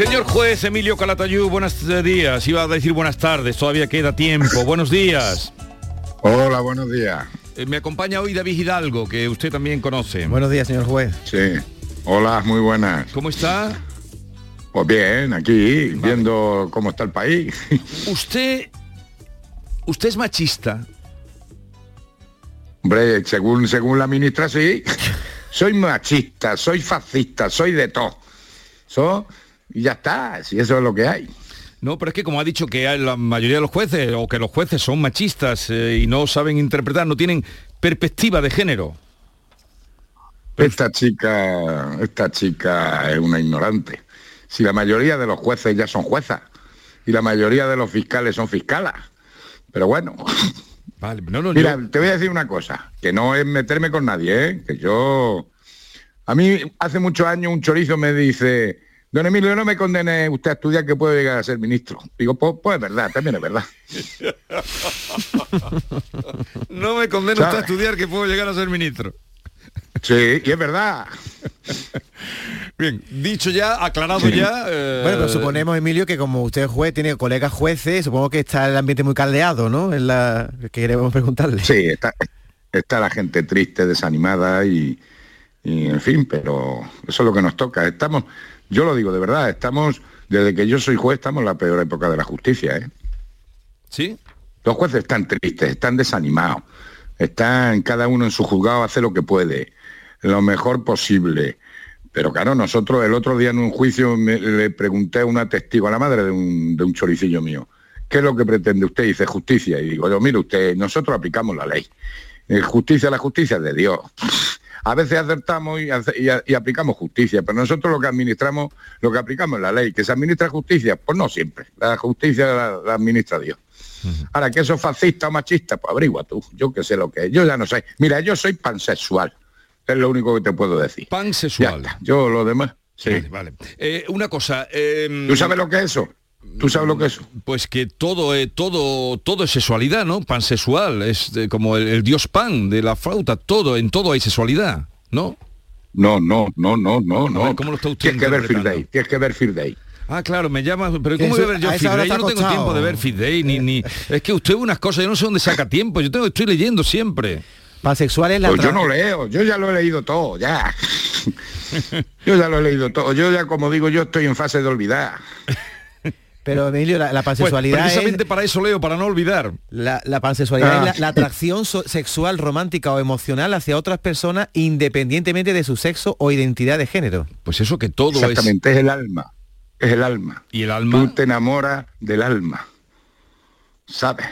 Señor juez Emilio Calatayú, buenos días. Iba a decir buenas tardes, todavía queda tiempo. Buenos días. Hola, buenos días. Eh, me acompaña hoy David Hidalgo, que usted también conoce. Buenos días, señor juez. Sí. Hola, muy buenas. ¿Cómo está? Pues bien, aquí, viendo cómo está el país. Usted... Usted es machista. Hombre, según, según la ministra, sí. Soy machista, soy fascista, soy de todo. So, y ya está, si eso es lo que hay. No, pero es que como ha dicho que la mayoría de los jueces, o que los jueces son machistas eh, y no saben interpretar, no tienen perspectiva de género. Esta chica, esta chica es una ignorante. Si la mayoría de los jueces ya son juezas y la mayoría de los fiscales son fiscalas. Pero bueno, Vale, no, no, mira, yo- te voy a decir una cosa, que no es meterme con nadie, ¿eh? que yo... A mí hace muchos años un chorizo me dice, don Emilio, no me condene usted a estudiar que puedo llegar a ser ministro. Digo, pues, pues es verdad, también es verdad. no me condena usted a estudiar que puedo llegar a ser ministro. Sí, y es verdad. Bien, dicho ya, aclarado ya. eh, Bueno, pero suponemos, Emilio, que como usted es juez, tiene colegas jueces, supongo que está el ambiente muy caldeado, ¿no? En la que queremos preguntarle. Sí, está, está la gente triste, desanimada y, y, en fin, pero eso es lo que nos toca. Estamos, yo lo digo de verdad, estamos, desde que yo soy juez, estamos en la peor época de la justicia, ¿eh? ¿Sí? Los jueces están tristes, están desanimados, están cada uno en su juzgado, hace lo que puede, lo mejor posible. Pero claro, nosotros el otro día en un juicio me- le pregunté a una testigo, a la madre de un, de un choricillo mío, ¿qué es lo que pretende usted? Y dice justicia. Y digo, yo, mire usted, nosotros aplicamos la ley. Eh, justicia, la justicia es de Dios. A veces acertamos y, aplicamos justicia, pero nosotros lo que administramos, lo que aplicamos es la ley. ¿Que se administra justicia? Pues no siempre. La justicia la- la administra Dios. Ahora, que eso es fascista o machista, pues averigua tú. Yo que sé lo que es. Yo ya no sé. Mira, yo soy pansexual. Es lo único que te puedo decir. Pansexual. Yo lo demás. Sí. Vale, vale. Eh, una cosa. eh, ¿Tú sabes lo que es eso? ¿Tú sabes lo que es? Pues que todo, eh, todo, todo es sexualidad, ¿no? Pansexual, es como el, el dios pan de la flauta, todo, en todo hay sexualidad, ¿no? No, no, no, no, no, no. ver, ¿cómo lo está usted Tienes que ver Field interpretando? Day. Tienes que ver Field Day. Ah, claro, me llama, pero ¿cómo voy a ver yo Day? Yo no tengo tiempo de ver Fit Day, ni, ni... Es que usted unas cosas, yo no sé dónde saca tiempo, yo tengo, estoy leyendo siempre. Pansexual es la Pues yo no leo, yo ya lo he leído todo, ya. Yo ya lo he leído todo. Yo ya, como digo, yo estoy en fase de olvidar. Pero Emilio, la, la Pues pansexualidad precisamente es para eso leo, para no olvidar. la, la pansexualidad Ah. es la, la atracción so- sexual, romántica o emocional hacia otras personas independientemente de su sexo o identidad de género. Pues eso que todo es... Exactamente, es el alma. Es el alma. Y el Tú alma, te enamoras del alma. ¿Sabes?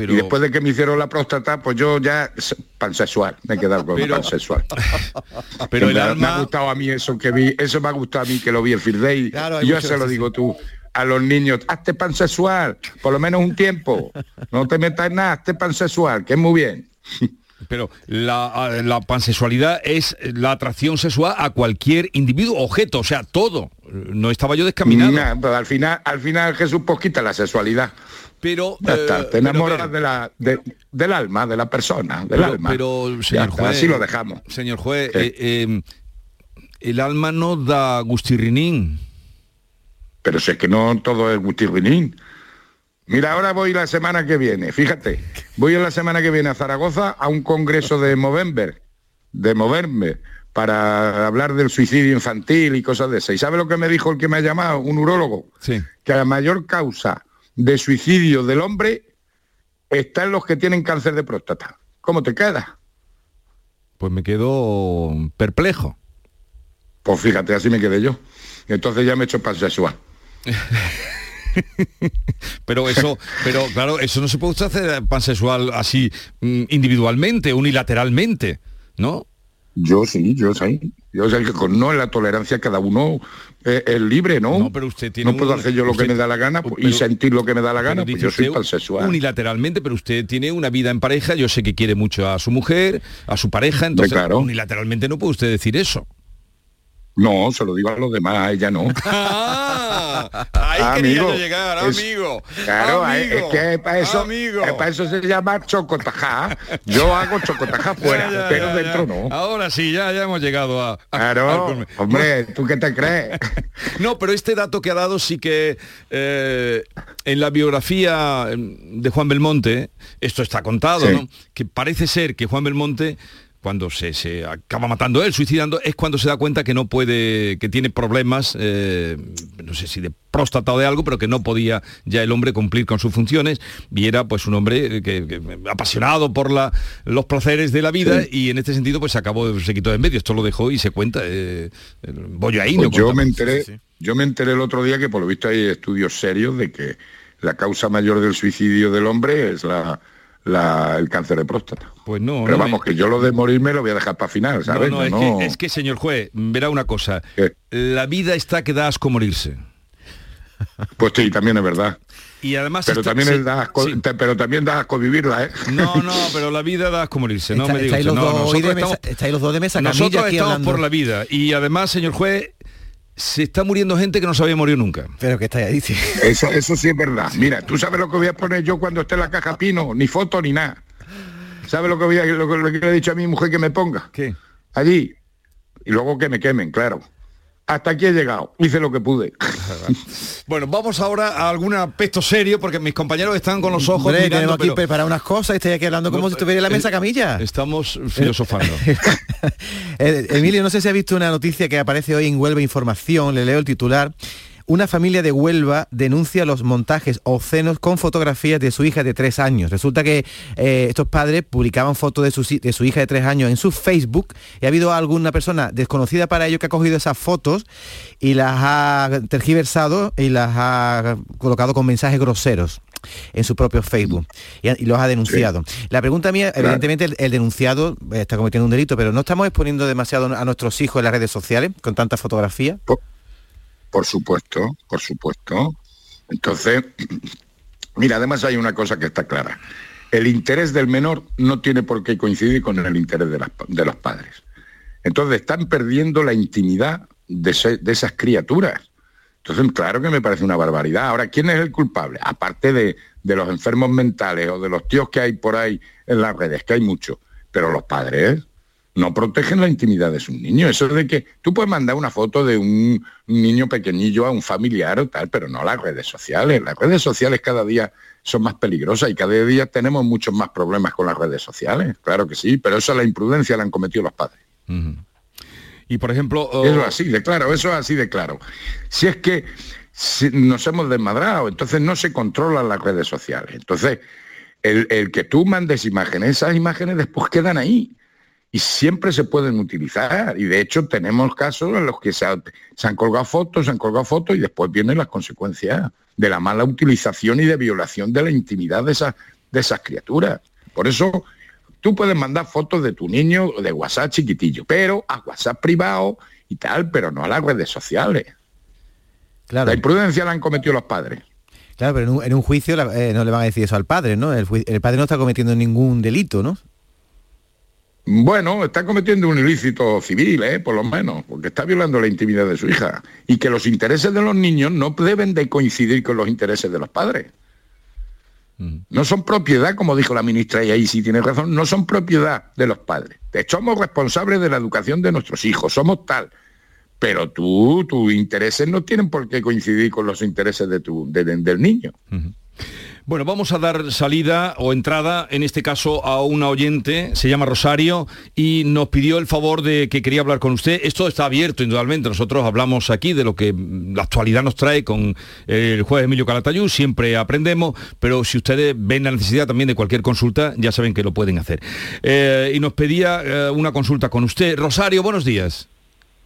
Pero... Y después de que me hicieron la próstata, pues yo ya pansexual, me he quedado con Pero- pansexual. Pero el me, ha- me alma... ha gustado a mí eso que vi, eso me ha gustado a mí que lo vi en Field Day. Claro, yo se lo digo tú a los niños, hazte pansexual, por lo menos un tiempo. No te metas en nada, hazte pansexual, que es muy bien. Pero la, pansexualidad es la atracción sexual a cualquier individuo, objeto, o sea, todo. No estaba yo descaminado. Nah, pero al final, al final Jesús pues quita la sexualidad. Pero... Ya está, eh, te de la, de- del alma, de la persona, del Pero, alma. pero, señor está, juez, así lo dejamos. Señor juez, eh, eh, el alma no da gustirrinín. Pero si es que no todo es gutirrinín. Mira, ahora voy la semana que viene, fíjate, voy la semana que viene a Zaragoza a un congreso de Movember, de Movember, para hablar del suicidio infantil y cosas de esas. ¿Y sabe lo que me dijo el que me ha llamado? Un urólogo. Sí. Que la mayor causa de suicidio del hombre está en los que tienen cáncer de próstata. ¿Cómo te queda? Pues me quedo perplejo. Pues fíjate, así me quedé yo. Entonces ya me he hecho pansexual. Pero eso, pero claro, eso no se puede hacer pansexual así mm, individualmente, unilateralmente, ¿no? Yo sí, yo sí. Yo sé que con no en la tolerancia cada uno eh, es libre, ¿no? No, pero usted tiene No puedo hacer yo lo usted- que me da la gana pues, y sentir lo que me da la gana, pues yo soy pansexual. Unilateralmente, pero usted tiene una vida en pareja, yo sé que quiere mucho a su mujer, a su pareja, entonces claro. unilateralmente no puede usted decir eso. No, se lo digo a los demás, a ella no. Ah, ahí Amigo, llegar, es- amigo. Claro, amigo, es que para eso, amigo. eh, para eso se llama chocotajá. Yo hago chocotajá fuera, Ya, ya, pero ya, dentro no. Ahora sí, ya, ya hemos llegado a... Claro, hombre, ¿tú qué te crees? No, pero este dato que ha dado sí que eh, en la biografía em, de Juan Belmonte, esto está contado, Sí. ¿no? Que parece ser que Juan Belmonte, cuando se, se acaba matando él, suicidando, es cuando se da cuenta que no puede, que tiene problemas, eh, no sé si de próstata o de algo, pero que no podía ya el hombre cumplir con sus funciones. Y era pues un hombre que, que- apasionado por la, los placeres de la vida y en este sentido pues se acabó, se quitó de en medio, esto lo dejó y se cuenta, eh, bollo ahí. Pues yo me enteré, yo me enteré el otro día que por lo visto hay estudios serios de que la causa mayor del suicidio del hombre es la, la- el cáncer de próstata. Pues no, Pero no vamos, me- que yo lo de morirme lo voy a dejar para final, No, ¿sabes? no, es, No, Que, es que, señor juez, verá una cosa. ¿Qué? La vida está que da asco morirse. Pues sí, también es verdad. Y además... Pero está- también, sí, es da asco, sí. te- pero también da asco vivirla, ¿eh? No, no, pero la vida da asco morirse, no Está- me diga estáis usted. los No, nosotros mesa- estamos, estáis los dos de mesa nosotros aquí estamos hablando. por la vida. Y además, señor juez, se está muriendo gente que no sabía morir nunca. Pero que estáis ahí, sí. Eso, eso sí es verdad. Mira, ¿tú sabes lo que voy a poner yo cuando esté en la caja pino? Ni foto ni nada. ¿Sabes lo que, voy a, lo, que- lo que le he dicho a mi mujer que me ponga? ¿Qué? Allí. Y luego que me quemen, claro. Hasta aquí he llegado. Hice lo que pude. Bueno, vamos ahora a algún aspecto serio, porque mis compañeros están con los ojos Hombre, mirando, tenemos aquí pero- preparar unas cosas y estáis aquí hablando como No, si estuviera en la eh, mesa camilla. Estamos filosofando. Eh, Emilio, no sé si ha visto una noticia que aparece hoy en Huelva Información, le leo el titular. Una familia de Huelva denuncia los montajes obscenos con fotografías de su hija de tres años. Resulta que eh, estos padres publicaban fotos de su, de su hija de tres años en su Facebook y ha habido alguna persona desconocida para ello que ha cogido esas fotos y las ha tergiversado y las ha colocado con mensajes groseros en su propio Facebook y, los ha denunciado. La pregunta mía, Claro. evidentemente el, el denunciado eh, está cometiendo un delito, pero ¿no estamos exponiendo demasiado a nuestros hijos en las redes sociales con tanta fotografía? Por, por supuesto, por supuesto. Entonces, mira, además hay una cosa que está clara. El interés del menor no tiene por qué coincidir con el interés de, de los padres. Entonces están perdiendo la intimidad de esas criaturas. Entonces, claro que me parece una barbaridad. Ahora, ¿quién es el culpable? Aparte de, de los enfermos mentales o de los tíos que hay por ahí en las redes, que hay muchos, pero los padres no protegen la intimidad de sus niños. Eso de que tú puedes mandar una foto de un niño pequeñillo a un familiar o tal, pero no las redes sociales. Las redes sociales cada día son más peligrosas y cada día tenemos muchos más problemas con las redes sociales. Claro que sí, pero eso la imprudencia la han cometido los padres. Y por ejemplo... oh, Eso es así de claro, eso es así de claro. Si es que si nos hemos desmadrado, entonces no se controlan las redes sociales. Entonces, el, el que tú mandes imágenes, esas imágenes después quedan ahí y siempre se pueden utilizar. Y de hecho tenemos casos en los que se, ha- se han colgado fotos, se han colgado fotos y después vienen las consecuencias de la mala utilización y de violación de la intimidad de esas, de esas criaturas. Por eso tú puedes mandar fotos de tu niño de WhatsApp chiquitillo, pero a WhatsApp privado y tal, pero no a las redes sociales. Claro, La imprudencia la han cometido los padres. claro pero en un, en un juicio eh, no le van a decir eso al padre, ¿no? El, el padre no está cometiendo ningún delito, ¿no? Bueno, está cometiendo un ilícito civil, ¿eh? por lo menos, porque está violando la intimidad de su hija. Y que los intereses de los niños no deben de coincidir con los intereses de los padres. No son propiedad, como dijo la ministra, y ahí sí tiene razón, no son propiedad de los padres. De hecho, somos responsables de la educación de nuestros hijos, somos tal. Pero tú, tus intereses no tienen por qué coincidir con los intereses de tu, de- de- del niño. Bueno, vamos a dar salida o entrada, en este caso, a una oyente, se llama Rosario, y nos pidió el favor de que quería hablar con usted. Esto está abierto, indudablemente. Nosotros hablamos aquí de lo que la actualidad nos trae con el juez Emilio Calatayud, siempre aprendemos, pero si ustedes ven la necesidad también de cualquier consulta, ya saben que lo pueden hacer. Eh, y nos pedía eh, una consulta con usted. Rosario, buenos días.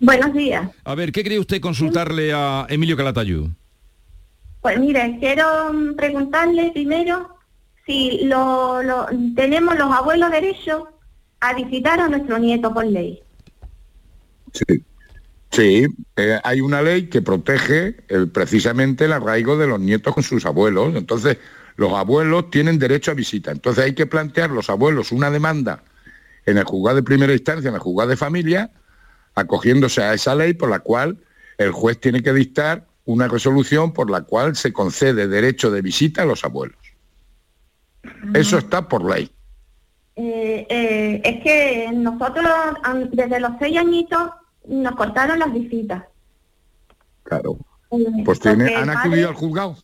Buenos días. A ver, ¿qué quería usted consultarle a Emilio Calatayud? Pues mire, quiero preguntarle primero si tenemos los abuelos derecho a visitar a nuestro nieto por ley. Sí, sí eh, hay una ley que protege el- precisamente el arraigo de los nietos con sus abuelos. Entonces, los abuelos tienen derecho a visita. Entonces hay que plantear los abuelos una demanda en el juzgado de primera instancia, en el juzgado de familia, acogiéndose a esa ley por la cual el juez tiene que dictar una resolución por la cual se concede derecho de visita a los abuelos. Eso está por ley. Eh, eh, es que nosotros desde los seis añitos nos cortaron las visitas. Claro. Eh, Pues tiene, han acudido padre- al juzgado.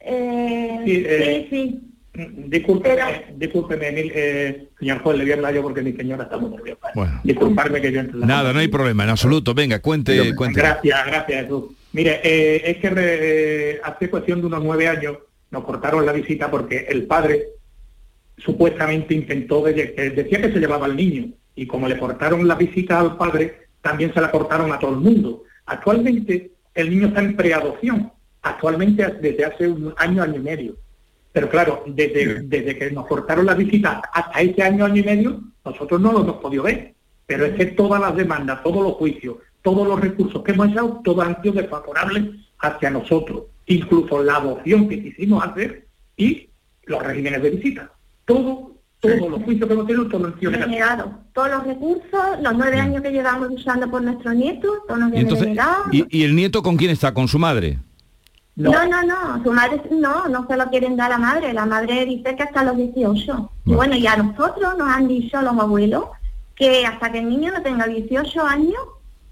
Eh, Sí, eh, sí, sí. Discúlpeme, discúlpeme, Emil, eh, señor juez, le voy a hablar yo porque mi señora está muy nerviosa. Bueno. Disculparme que yo entre Nada, no hay problema, en absoluto. Venga, cuente, cuente. Gracias, gracias, Jesús. Mire, eh, es que re- hace cuestión de unos nueve años nos cortaron la visita porque el padre supuestamente intentó, de- que decía que se llevaba al niño y como le cortaron la visita al padre, también se la cortaron a todo el mundo. Actualmente el niño está en preadopción, actualmente desde hace un año, año y medio. Pero claro, desde, desde que nos cortaron la visita hasta ese año, año y medio, nosotros no lo hemos podido ver. Pero es que todas las demandas, todos los juicios, todos los recursos que hemos echado, todos han sido desfavorables hacia nosotros. Incluso la adopción que quisimos hacer y los regímenes de visita. Todo, todos los juicios que hemos tenido, todos han sido negativos. Denegado. Todos los recursos, los nueve años que llevamos usando por nuestros nietos, todos nos Y, entonces, denegados. y, y el nieto con quién está? ¿Con su madre? No. No, no, no, su madre no, no se lo quieren dar a la madre, la madre dice que hasta los 18. Y bueno, y a nosotros nos han dicho los abuelos que hasta que el niño no tenga 18 años,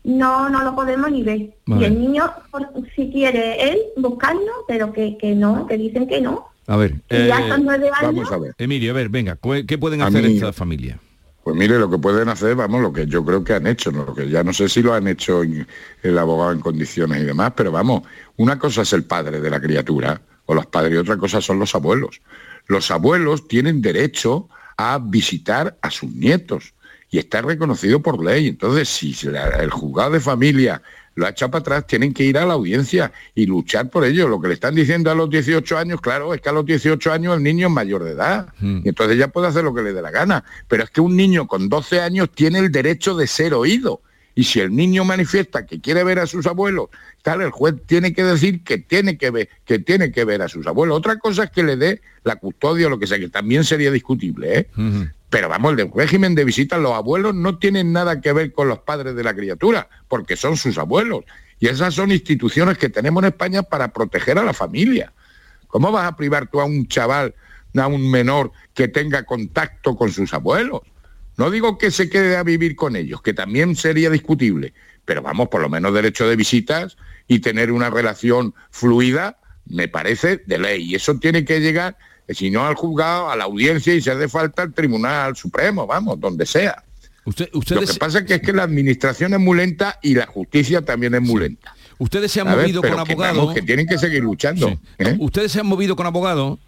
no no lo podemos ni ver. Vale. Y el niño, por- si quiere él, buscarlo, pero que, que no, que dicen que no. A ver, ya eh, estos nueve años, Vamos a ver. Emilio, a ver, venga, ¿qué pueden hacer mí- esta familia? Pues mire, lo que pueden hacer, vamos, lo que yo creo que han hecho, ¿no? lo que ya no sé si lo han hecho el abogado en condiciones y demás, pero vamos, una cosa es el padre de la criatura o los padres y otra cosa son los abuelos. Los abuelos tienen derecho a visitar a sus nietos y está reconocido por ley. Entonces, si el juzgado de familia lo ha echado para atrás, tienen que ir a la audiencia y luchar por ello. Lo que le están diciendo a los 18 años, claro, es que a los 18 años el niño es mayor de edad. Mm. Y entonces ya puede hacer lo que le dé la gana. Pero es que un niño con 12 años tiene el derecho de ser oído. Y si el niño manifiesta que quiere ver a sus abuelos, tal, el juez tiene que decir que tiene que ver, que tiene que ver a sus abuelos. Otra cosa es que le dé la custodia o lo que sea, que también sería discutible, ¿eh? Ujú. Pero vamos, el régimen de visita, los abuelos no tienen nada que ver con los padres de la criatura, porque son sus abuelos. Y esas son instituciones que tenemos en España para proteger a la familia. ¿Cómo vas a privar tú a un chaval, a un menor que tenga contacto con sus abuelos? No digo que se quede a vivir con ellos, que también sería discutible, pero vamos, por lo menos derecho de visitas y tener una relación fluida, me parece de ley. Y eso tiene que llegar, si no al juzgado, a la audiencia y si hace falta al Tribunal Supremo, vamos, donde sea. Usted- Lo ustedes, que pasa es que es que la administración es muy lenta y la justicia también es muy lenta. ustedes se han ¿sabes? movido Pero con que, abogado. vamos, que tienen que seguir luchando. Sí. ¿eh? Ustedes se han movido con abogado.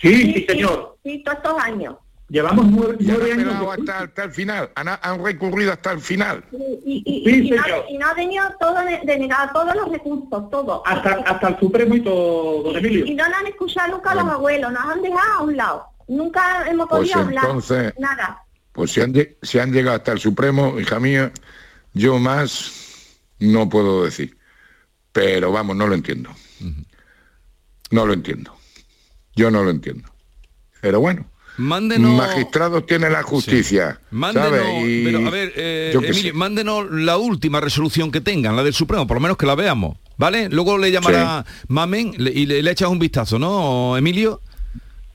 Sí, sí, señor. Sí, todos estos años. Llevamos nueve, Y han años. de- hasta, hasta el final, han, han recurrido hasta el final. Y, y, Sí, y, no, señor. y no ha tenido todo de- denegado, todos los recursos, todo. Hasta, hasta el Supremo y todo, don Y Emilio. no nos han escuchado nunca los abuelos, nos han dejado a un lado. Nunca hemos Pues podido hablar. entonces- Nada. Pues si han, lle- si han llegado hasta el Supremo, hija mía, yo más no puedo decir. Pero vamos, no lo entiendo. No lo entiendo. Yo no lo entiendo. Pero bueno, Mándenos. magistrados tiene la justicia. Mándenos. Y pero a ver, eh, Emilio, mándenos la última resolución que tengan, la del Supremo, por lo menos que la veamos, ¿vale? Luego le llamará Mamen le- y le, le echas un vistazo, ¿no, Emilio?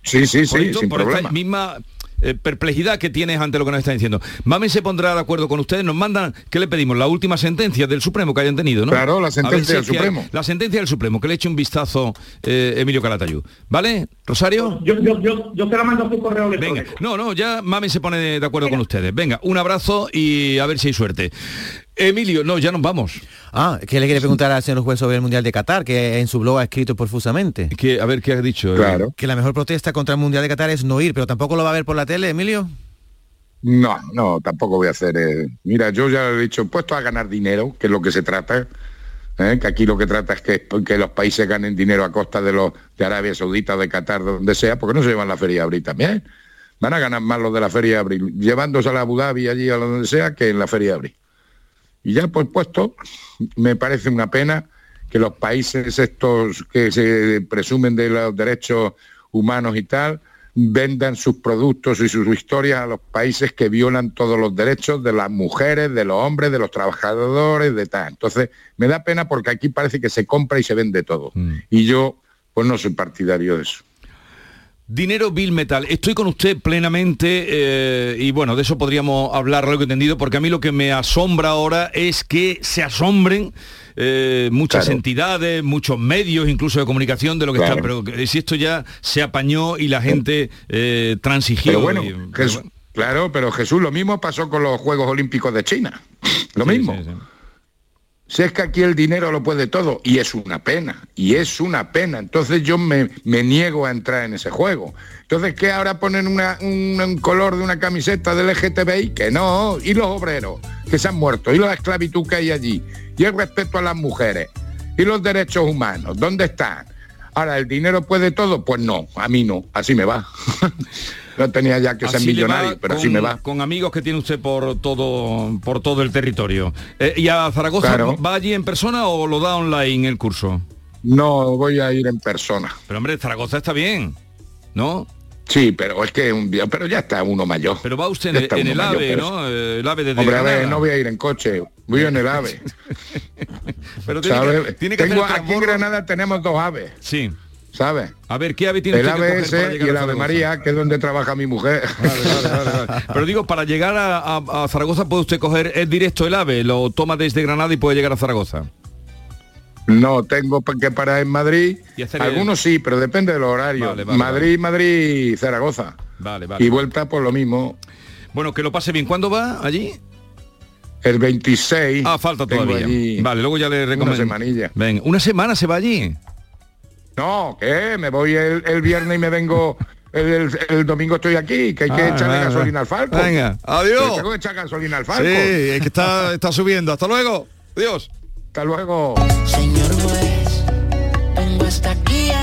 Sí, sí, Por sí, sin por esta misma eh, perplejidad que tienes ante lo que nos está diciendo. Mamen se pondrá de acuerdo con ustedes, nos mandan, ¿qué le pedimos? La última sentencia del Supremo que hayan tenido, ¿no? Claro, la sentencia si del hay- Supremo. La sentencia del Supremo, que le eche un vistazo eh, Emilio Calatayud. ¿Vale, Rosario? Yo, yo, yo, yo te la mando a tu correo Venga, electrónico. no, no, ya Mamen se pone de acuerdo con ustedes. Venga, un abrazo y a ver si hay suerte. Emilio, no, ya nos vamos. Ah, ¿qué le quiere preguntar al señor juez sobre el Mundial de Qatar, que en su blog ha escrito profusamente? Que, a ver qué has dicho. eh. Claro. Que la mejor protesta contra el Mundial de Qatar es no ir, pero tampoco lo va a ver por la tele, Emilio. No, no, tampoco voy a hacer. eh, Mira, yo ya he dicho, puesto a ganar dinero, que es lo que se trata. ¿eh? Que aquí lo que trata es que, que los países ganen dinero a costa de los de Arabia Saudita, de Qatar, de donde sea, porque no se llevan la feria de abril también. Van a ganar más los de la feria de abril, llevándose a la Abu Dhabi allí a donde sea que en la feria de abril. Y ya por puesto, me parece una pena que los países estos que se presumen de los derechos humanos y tal, vendan sus productos y sus historias a los países que violan todos los derechos de las mujeres, de los hombres, de los trabajadores, de tal. Entonces, me da pena porque aquí parece que se compra y se vende todo. Mm. Y yo, pues no soy partidario de eso. Dinero Bill Metal, estoy con usted plenamente eh, y bueno, de eso podríamos hablar largo y entendido porque a mí lo que me asombra ahora es que se asombren eh, muchas Claro. entidades, muchos medios incluso de comunicación de lo que Claro. está, pero que- si esto ya se apañó y la gente eh, transigió. Pero bueno, y- pero Jesús- bueno. claro, pero Jesús, lo mismo pasó con los Juegos Olímpicos de China. Lo Sí, mismo. sí, sí. Si es que aquí el dinero lo puede todo, y es una pena, y es una pena. Entonces yo me, me niego a entrar en ese juego. Entonces, ¿qué ahora ponen un, un color de una camiseta del LGTBI? Que no, y los obreros que se han muerto, y la esclavitud que hay allí, y el respeto a las mujeres, y los derechos humanos, ¿dónde están? Ahora, ¿el dinero puede todo? Pues no, a mí no, así me va. no tenía ya que ser Así va millonario, pero con, así me va. Con amigos que tiene usted por todo, por todo el territorio. Eh, ¿Y a Zaragoza Claro. va allí en persona o lo da online el curso? No voy a ir en persona. Pero hombre, Zaragoza está bien, ¿no? Sí, pero es que un día, pero ya está uno mayor. Pero va usted en, Ya el- está en uno el mayor, AVE, ¿no? Eh, El AVE desde Hombre, a ver, no voy a ir en coche, voy en el AVE. Pero tiene que, tiene que Tengo- hacer el aquí en. Granada tenemos dos aves, Sí. ¿Sabes? A ver, ¿qué ave tiene El ave ese y el ave? María, que es donde trabaja mi mujer. Pero digo, para llegar a, a- a Zaragoza puede usted coger, es directo el AVE, lo toma desde Granada y puede llegar a Zaragoza. No tengo que parar en Madrid. Algunos sí, pero depende del horario. Madrid, Madrid, Zaragoza. Vale, vale. Y vuelta por lo mismo. Bueno, que lo pase bien. ¿Cuándo va allí? El 26. Ah, falta todavía. allí Vale, luego ya le recomiendo. semanilla. Venga, una semana se va allí. No, ¿qué? Me voy el, el viernes y me vengo. El, el- el domingo estoy aquí, que hay que Ah, echarle venga, gasolina al Falco. Venga, adiós. Que Tengo que echar gasolina al Sí, Falco. es que está, está subiendo. Hasta luego. Adiós. Hasta luego. Señor juez, vengo hasta aquí a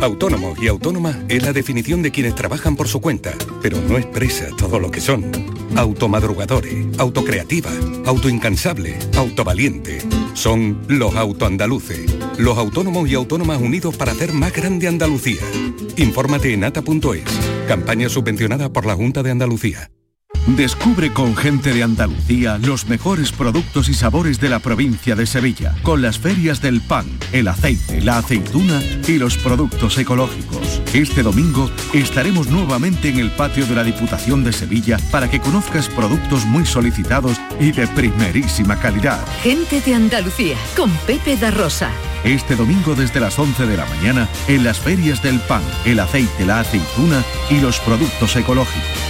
Autónomo y autónoma es la definición de quienes trabajan por su cuenta, pero no expresa todo lo que son. Automadrugadores, autocreativa, autoincansable, autovaliente. Son los autoandaluces, los autónomos y autónomas unidos para hacer más grande Andalucía. Infórmate en ata.es, campaña subvencionada por la Junta de Andalucía. Descubre con gente de Andalucía los mejores productos y sabores de la provincia de Sevilla, con las ferias del pan, el aceite, la aceituna y los productos ecológicos. Este domingo estaremos nuevamente en el patio de la Diputación de Sevilla para que conozcas productos muy solicitados y de primerísima calidad. Gente de Andalucía con Pepe da Rosa. Este domingo desde las 11 de la mañana en las ferias del pan, el aceite, la aceituna y los productos ecológicos.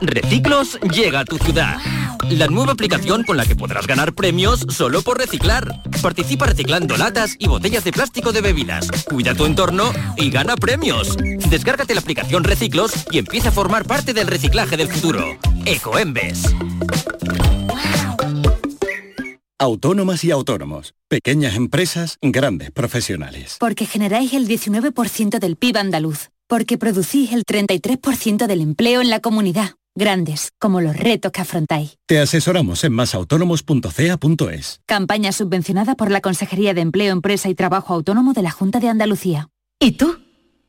Reciclos llega a tu ciudad. La nueva aplicación con la que podrás ganar premios solo por reciclar. Participa reciclando latas y botellas de plástico de bebidas. Cuida tu entorno y gana premios. Descárgate la aplicación Reciclos y empieza a formar parte del reciclaje del futuro. Ecoembes. Autónomas y autónomos. Pequeñas empresas, grandes profesionales. Porque generáis el 19% del PIB andaluz. Porque producís el 33% del empleo en la comunidad. Grandes, como los retos que afrontáis. Te asesoramos en masautónomos.ca.es. Campaña subvencionada por la Consejería de Empleo, Empresa y Trabajo Autónomo de la Junta de Andalucía. ¿Y tú?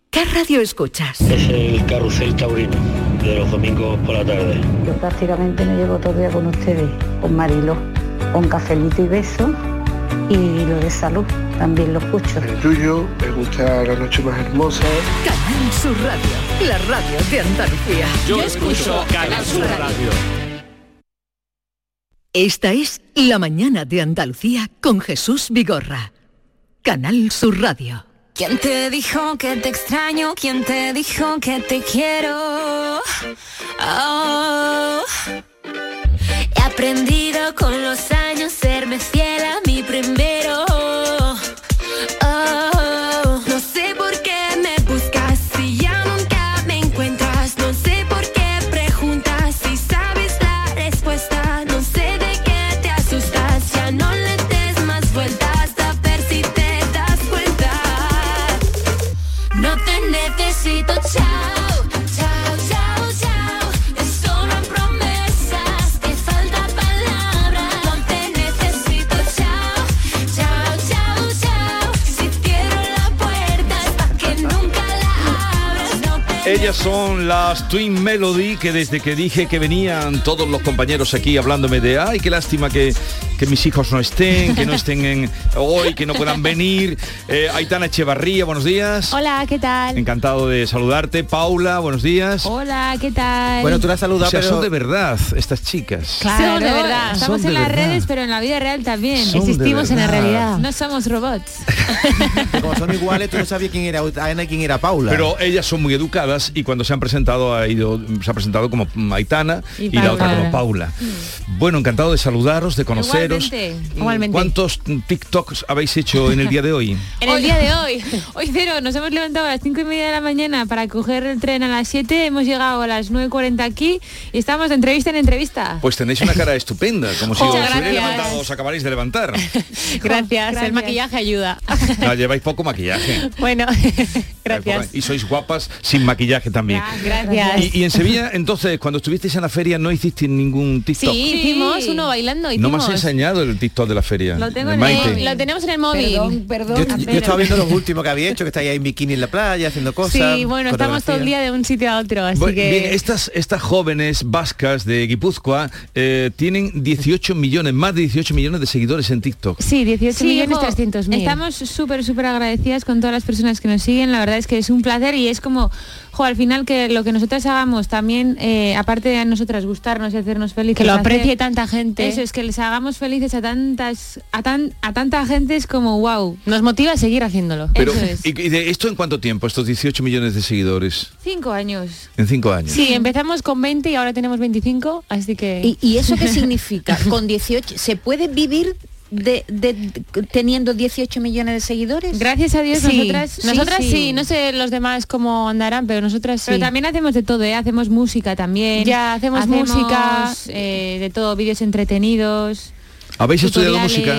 ¿Qué radio escuchas? Es el carrusel taurino de los domingos por la tarde. Yo prácticamente me llevo todo el día con ustedes, con Marilo, con cafelito y beso y lo de salud también lo escucho. El tuyo, me gusta la noche más hermosa. Canal Sur Radio, la radio de Andalucía. Yo, escucho Canal Sur Radio. Esta es La mañana de Andalucía con Jesús Vigorra. Canal Sur Radio. ¿Quién te dijo que te extraño? ¿Quién te dijo que te quiero? Oh. He aprendido con los años serme fiel Ellas son las Twin Melody que desde que dije que venían todos los compañeros aquí hablándome de ay qué lástima que, que mis hijos no estén, que no estén en, hoy, que no puedan venir. Eh, Aitana Echevarría, buenos días. Hola, ¿qué tal? Encantado de saludarte. Paula, buenos días. Hola, ¿qué tal? Bueno, tú la has saludado, O sea, pero... son de verdad estas chicas. Claro, de verdad. Estamos de en las verdad. redes, pero en la vida real también. Son Existimos en la realidad. No somos robots. Como son iguales, tú no sabías quién era Ana y quién era Paula. Pero ellas son muy educadas y cuando se han presentado ha ido, se ha presentado como Aitana y, Y la otra como Paula. Bueno, encantado de saludaros, de conoceros. Igualmente, igualmente. ¿Cuántos TikToks habéis hecho en el día de hoy? En el día de hoy, hoy cero, nos hemos levantado a las cinco y media de la mañana para coger el tren a las 7, hemos llegado a las 9.40 aquí y estamos de entrevista en entrevista. Pues tenéis una cara estupenda, como si os hubierais gracias. levantado, os acabáis de levantar. Gracias, el maquillaje ayuda. No, lleváis poco maquillaje. bueno, gracias. Y sois guapas sin maquillaje también. Gracias. Y, y en Sevilla, entonces, cuando estuvisteis en la feria, ¿no hicisteis ningún TikTok? Sí, hicimos uno bailando. No hicimos. has enseñado el TikTok de la feria. Lo tengo de en Maite. el, lo tenemos en el móvil. Perdón, Yo, yo estaba viendo los últimos que había hecho, que estáis ahí en bikini en la playa, haciendo cosas. Sí, bueno, estamos todo el día de un sitio a otro, así que... Bien, estas, estas jóvenes vascas de Guipúzcoa eh, tienen 18 millones, más de 18 millones de seguidores en TikTok. Sí, 18 Sí, millones jo, 300 mil. Estamos súper, súper agradecidas con todas las personas que nos siguen. La verdad es que es un placer y es como, jo, al final que lo que nosotras hagamos también, eh, aparte de a nosotras gustarnos y hacernos felices. Que lo hacer- aprecie tanta gente. Eso es que les hagamos felices a tantas, a tan, a tanta gente es como wow. Nos motiva a seguir haciéndolo. Pero, Eso es. ¿y, y de esto en cuánto tiempo, estos 18 millones de seguidores? Cinco años. En cinco años. Sí, empezamos con 20 y ahora tenemos 25, así que... ¿Y, y eso qué significa? Con 18, ¿se puede vivir de, de- de- teniendo 18 millones de seguidores? Gracias a Dios, Sí, nosotras, sí, nosotras sí, sí. no sé los demás cómo andarán, pero nosotras sí. Pero también hacemos de todo, ¿eh? hacemos música también. Ya, hacemos, música, eh, de todo, vídeos entretenidos. ¿Habéis estudiado música?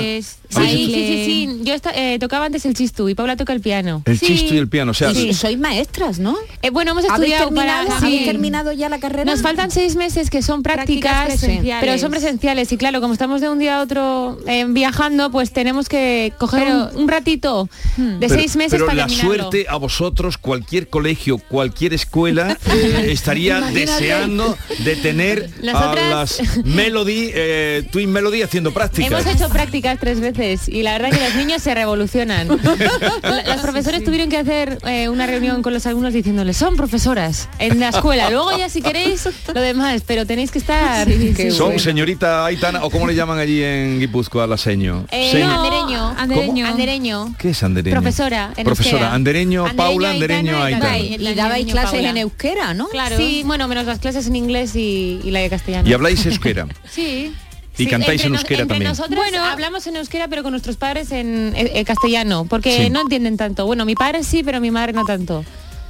Sí, ¿Habéis sí, sí, sí. Yo esta- eh, tocaba antes el chistú y Paula toca el piano. El Sí. chisto y el piano, o sea, Y sois maestras, ¿no? Eh, bueno, hemos ¿Habéis estudiado terminado, para... ¿habéis sí. terminado ya la carrera? Nos faltan seis meses que son prácticas, Prácticas presenciales. pero son presenciales y claro, como estamos de un día a otro eh, viajando, pues tenemos que coger Pero- un, un ratito de Pero- seis meses pero para la terminarlo. suerte a vosotros, cualquier colegio, cualquier escuela, eh, estaría Imagínate. deseando de tener Nosotras- a las Melody, eh, Twin Melody haciendo prácticas. prácticas. Hemos hecho prácticas tres veces y la verdad que los niños se revolucionan. Los profesores tuvieron que hacer eh, una reunión con los alumnos diciéndoles, son profesoras en la escuela. Luego ya si queréis lo demás, pero tenéis que estar... Son señorita Aitana, o cómo le llaman allí en Guipúzcoa, la seño. Eh, Seño. no, andereño, andereño, ¿Cómo? andereño. ¿Qué es andereño? Profesora, en Profesora, euskera. andereño, Paula, andereño, Aitana Aitana. y Y dabais clases Paula. en euskera, ¿no? Claro. Sí, bueno, menos las clases en inglés y, y la de castellano. Y habláis euskera. Sí. Y cantáis en euskera entre también. Nosotros bueno, hablamos en euskera, pero con nuestros padres en eh, castellano, porque Sí. no entienden tanto. Bueno, mi padre sí, pero mi madre no tanto.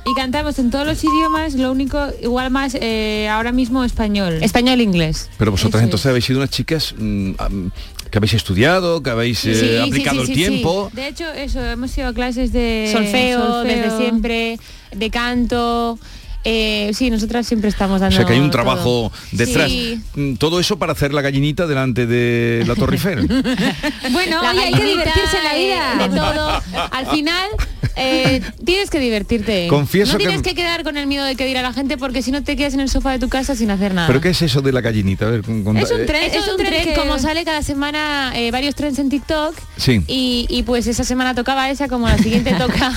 Y cantamos en todos los idiomas, lo único, igual más eh, ahora mismo español. Español inglés. Pero vosotras Eso entonces habéis sido unas chicas mm, que habéis estudiado, que habéis eh, Sí, aplicado sí, sí, el tiempo. sí. De hecho, eso, hemos ido a clases de solfeo, solfeo. desde siempre, de canto. Eh, sí, nosotras siempre estamos O dando sea que hay un todo. trabajo detrás. Sí. Mm, Todo eso para hacer la gallinita delante de la Torre Eiffel. Bueno, La oye, hay que divertirse en la vida. eh, De todo. Al final, eh, tienes que divertirte. Confieso no que- tienes que... quedar con el miedo de que dirá la gente porque si no te quedas en el sofá de tu casa sin hacer nada. ¿Pero qué es eso de la gallinita? A ver, con- con- Es un eh, tren, es un tren que- como sale cada semana eh, varios trends en TikTok Sí. y, y, pues esa semana tocaba esa como la siguiente toca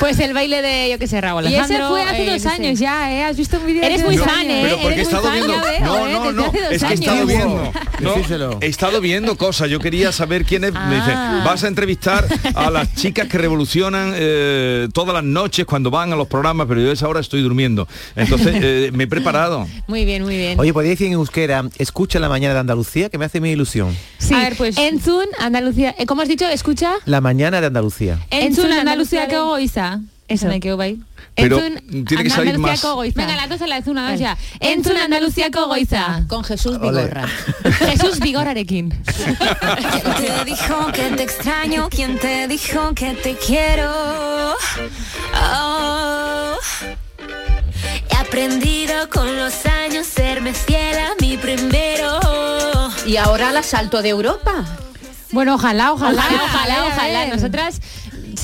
pues el baile de yo que sé Raúl Y ese Alejandro, fue hace eh, dos años. Ya, ¿eh? Has visto un vídeo Eres muy fan, años. ¿eh? Pero porque he Eres muy estado viendo. veo, No, ¿eh? no, no. Es que he estado viendo. No, he estado viendo cosas. Yo quería saber quién es. Me dice, Ah. vas a entrevistar a las chicas que revolucionan eh, todas las noches cuando van a los programas, pero yo a esa hora estoy durmiendo. Entonces eh, me he preparado. Muy bien, muy bien. Oye, podéis decir en euskera, escucha la mañana de Andalucía, que me hace mi ilusión. Sí. A ver, pues Entzun, Andalucía, eh, ¿cómo has dicho? Escucha. La mañana de Andalucía. Entzun, Andalucía, que goiza. Eso. Me quedo ahí. Pero Entzun, tiene que salir Andalucía más. Cogoiza. Venga, la cosa la hace una dos ya. Entzun Andalucía Cogoiza. Con Jesús. Vigorra. Jesús Vigorarekin. ¿Quién te dijo que te extraño? ¿Quién te dijo que te quiero? Oh. He aprendido con los años serme fiel a mi primero. Y ahora al asalto de Europa. Bueno, ojalá, ojalá, Ojalá, ojalá, ojalá. Nosotras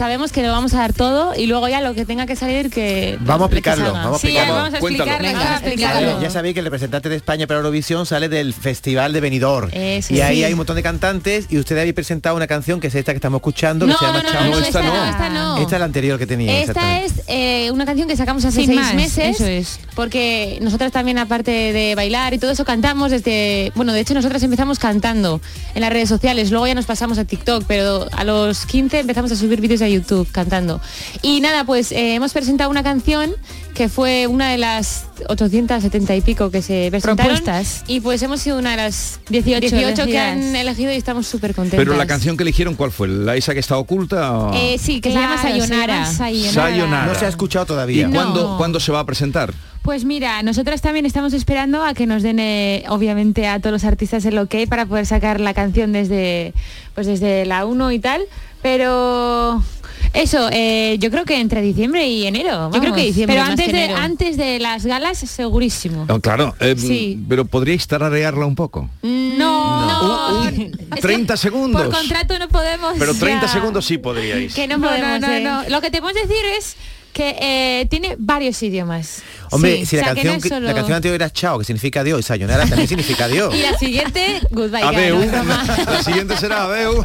sabemos que lo vamos a dar todo y luego ya lo que tenga que salir que Vamos a que explicarlo, vamos a Sí, explicarlo. vamos a explicarlo, Venga, explicarlo. Ya sabéis que el representante de España para Eurovisión sale del Festival de Benidorm. Eso, y ahí sí. hay un montón de cantantes y ustedes habéis presentado una canción que es esta que estamos escuchando, que No, se llama no, no, Chao. no, esta esta no. no, esta no. Esta es la anterior que tenía. Esta es eh, una canción que sacamos hace Sin seis más, meses, eso es. porque nosotras también aparte de bailar y todo eso cantamos desde, bueno, de hecho nosotras empezamos cantando en las redes sociales, luego ya nos pasamos a TikTok, pero a los 15 empezamos a subir vídeos a YouTube cantando. Y nada, pues eh, hemos presentado una canción que fue una de las 870 y pico que se presentaron Propuestas. y pues hemos sido una de las 18, 18 que han elegido y estamos súper contentas. Pero la canción que eligieron, ¿cuál fue? ¿La esa que está oculta? o- Eh, sí, que Claro, se llama se Sayonara. llama Sayonara. Sayonara. No se ha escuchado ¿Y todavía. No. cuándo, cuándo se va a presentar? Pues mira, nosotras también estamos esperando a que nos den, eh, obviamente, a todos los artistas el ok para poder sacar la canción desde, pues desde la 1 y tal. Pero eso, eh, yo creo que entre diciembre y enero. Yo creo que diciembre, Pero antes que de, antes de las galas, segurísimo. Oh, claro, eh, Sí. pero podríais tararearla un poco. No, no. Un- un- Es que 30 segundos. Por contrato no podemos. Pero 30 ya. segundos sí podríais. Que no No, podemos. no, no, eh. no. Lo que te puedo decir es que eh, tiene varios idiomas. Hombre, Sí, si la o sea, que canción, no solo- la canción anterior era Chao, que significa Dios, y Sayonara también significa Dios. Y la siguiente, goodbye. Adeu. no. La siguiente será Adeu.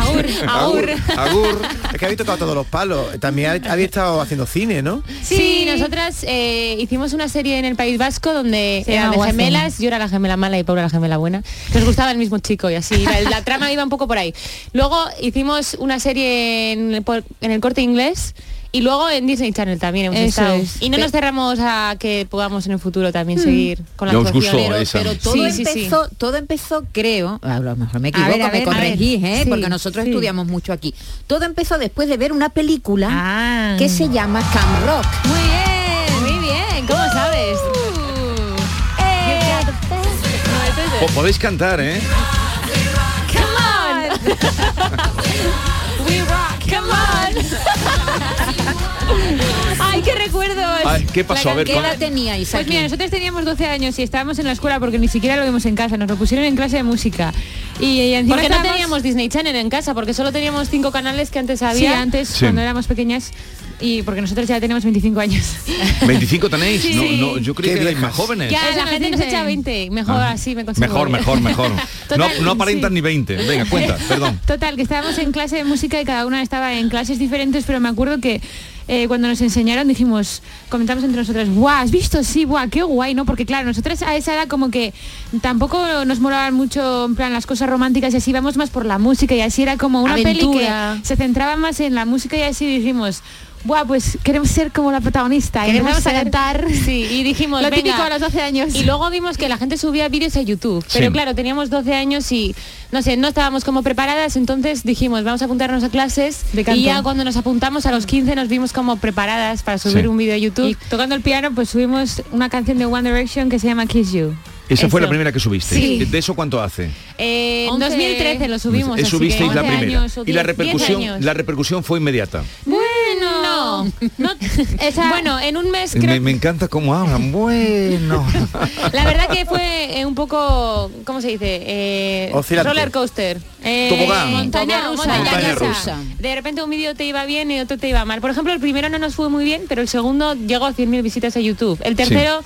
Agur, agur. Agur. Es que habéis tocado todos los palos. También habéis, estado haciendo cine, ¿no? Sí, nosotras eh, hicimos una serie en el País Vasco donde Se eran de gemelas, yo era la gemela mala y Paula la gemela buena. Nos gustaba el mismo chico y así, la, la trama iba un poco por ahí. Luego hicimos una serie en el, en el corte inglés y luego en Disney Channel también hemos Eso estado. es. Y no nos cerramos a que podamos en el futuro también Hmm. seguir con la Ya os actuación. gustó pero, esa. pero todo Sí, sí, sí. empezó, todo empezó, creo, a lo mejor me A ver, equivoco, a ver, me corregís, ¿eh? Sí, porque nosotros sí. estudiamos mucho aquí. Todo empezó después de ver una película Ah. que se llama Camp Rock. Muy bien, muy bien. ¿Cómo sabes? Eh. O podéis cantar, ¿eh? Come on. We rock. Ay, qué recuerdos. Ay, ¿qué pasó? A ver, ¿Qué ¿cuál- edad teníais Pues aquí? mira, nosotros teníamos 12 años y estábamos en la escuela porque ni siquiera lo vimos en casa, nos lo pusieron en clase de música. Y, y encima porque no teníamos Disney Channel en casa, porque solo teníamos cinco canales que antes había, Sí, antes Sí. cuando éramos pequeñas. Y porque nosotros ya tenemos 25 años. 25 tenéis, Sí. no, no, yo creí que erais más jóvenes. Ya, la gente nos echa 20. Mejor Ah. así me consigo. Mejor, mejor, mejor. No, Total, no aparentan sí. ni 20. Venga, cuenta, perdón. Total, que estábamos en clase de música y cada una estaba en clases diferentes, pero me acuerdo que eh, cuando nos enseñaron dijimos, comentamos entre nosotras, guau, ¿has visto? Sí, guau, qué guay, ¿no? Porque claro, nosotras a esa edad como que tampoco nos molaban mucho, en plan, las cosas románticas y así íbamos más por la música y así era como una Aventura. peli que se centraba más en la música y así dijimos, Buah, pues queremos ser como la protagonista. Y Queremos ser- cantar. Sí, y dijimos, Lo venga. típico a los 12 años. Y luego vimos que la gente subía vídeos a YouTube. Pero Sí. claro, teníamos 12 años y, no sé, no estábamos como preparadas, entonces dijimos, vamos a apuntarnos a clases. De canto. y ya cuando nos apuntamos a los 15 nos vimos como preparadas para subir Sí. un vídeo a YouTube. Y tocando el piano, pues subimos una canción de One Direction que se llama Kiss You. Esa fue la primera que subiste. Sí. ¿De eso cuánto hace? Eh, en 11 2013 lo subimos. Eh, subisteis la 11 primera. años y la 10 repercusión, la repercusión fue inmediata. Bueno, no, bueno, en un mes creo Me, me encanta cómo hablan. Bueno. La verdad que fue eh, un poco, ¿cómo se dice? Eh, roller coaster. Eh. Montaña rusa. montaña rusa. De repente un vídeo te iba bien y otro te iba mal. Por ejemplo, el primero no nos fue muy bien, pero el segundo llegó a 100.000 visitas a YouTube. El tercero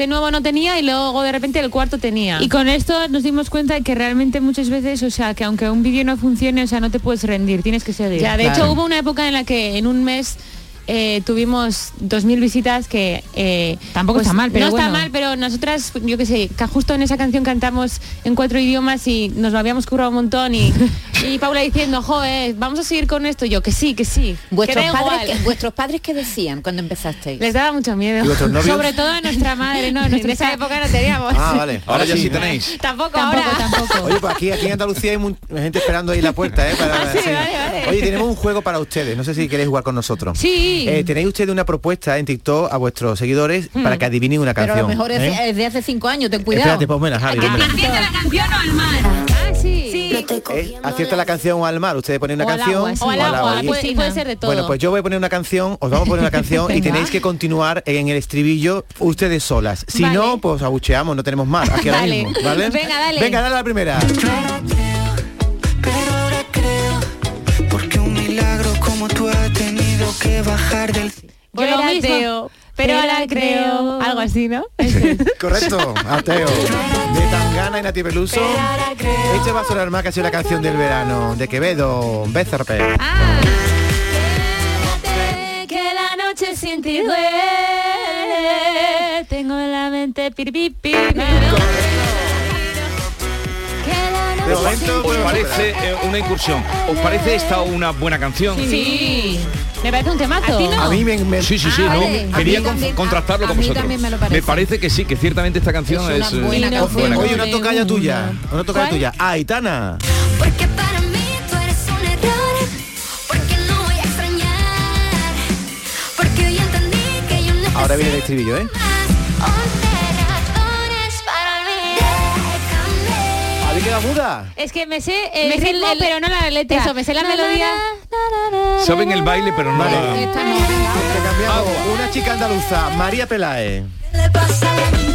de nuevo no tenía y luego de repente el cuarto tenía. Y con esto nos dimos cuenta de que realmente muchas veces, o sea, que aunque un vídeo no funcione, o sea, no te puedes rendir, tienes que seguir. Ya, de hecho hubo una época en la que en un mes eh, tuvimos 2.000 visitas que... eh, Tampoco está mal, pero No está mal, pero nosotras, yo qué sé, que justo en esa canción cantamos en cuatro idiomas y nos lo habíamos currado un montón y, y Paula diciendo, joder, vamos a seguir con esto. Y yo, que sí, que sí. Vuestros que padres, igual". que- ¿Vuestros padres qué decían cuando empezasteis? Les daba mucho miedo. Sobre todo a nuestra madre, ¿no? En En esa época no teníamos. Ah, vale. Ahora ya sí tenéis. Tampoco, Tampoco, ahora. tampoco. Oye, pues aquí, aquí en Andalucía hay gente esperando ahí en la puerta, ¿eh? Para- Ah, sí, sí. vale, vale. Oye, tenemos un juego para ustedes. No sé si queréis jugar con nosotros. Sí. Eh, tenéis ustedes una propuesta en TikTok a vuestros seguidores Mm. para que adivinen una Pero canción. a lo mejor es, ¿eh? es de hace cinco años, ten cuidado. Espérate, pues mira, Javi, dímelo. la canción o al mar? Ah, sí. Eh, acierta la canción o al mar. Ustedes ponen una O al canción agua, sí. O al agua, y- puede, puede ser de todo. Bueno, pues yo voy a poner una canción, os vamos a poner una canción y tenéis que continuar en el estribillo ustedes solas. Si Vale. no, pues abucheamos, no tenemos más aquí ahora mismo. ¿vale? Venga, dale. Venga, dale a la primera. Porque un milagro como tú ha tenido que bajar del Yo lo era mismo, ateo, pero ahora creo. Algo así, ¿no? Correcto, ateo. De Tangana y Nati Peluso. Este va a sonar más que ha sido la canción del verano, de Quevedo, Bezarpe. que la noche sin ti duele. Tengo en la mente piripipi. De momento, ¿Os parece eh, una incursión? ¿Os parece esta una buena canción? Sí. Me parece un temazo. A mí me, me- Sí, sí, sí, Ah, no. vale. A Quería mí con- también- contrastarlo a- con a mí vosotros. también me lo parece. Me parece que sí, que ciertamente esta canción Es es, una eh, buena. Oye, una una. tuya. Una tocaya ¿Cuál? tuya. Ah, Aitana. Porque para mí tú eres un error, porque no voy a extrañar, porque hoy entendí que yo Ahora viene el estribillo, ¿eh? Olvidarme. ¿Habéis quedado muda? Es que me sé el Me sé el- ritmo, el- pero no la letra. Eso, me sé la melodía. Saben el baile, pero no Vale. la... Esta no. Una chica andaluza, María Peláez. Le pasa a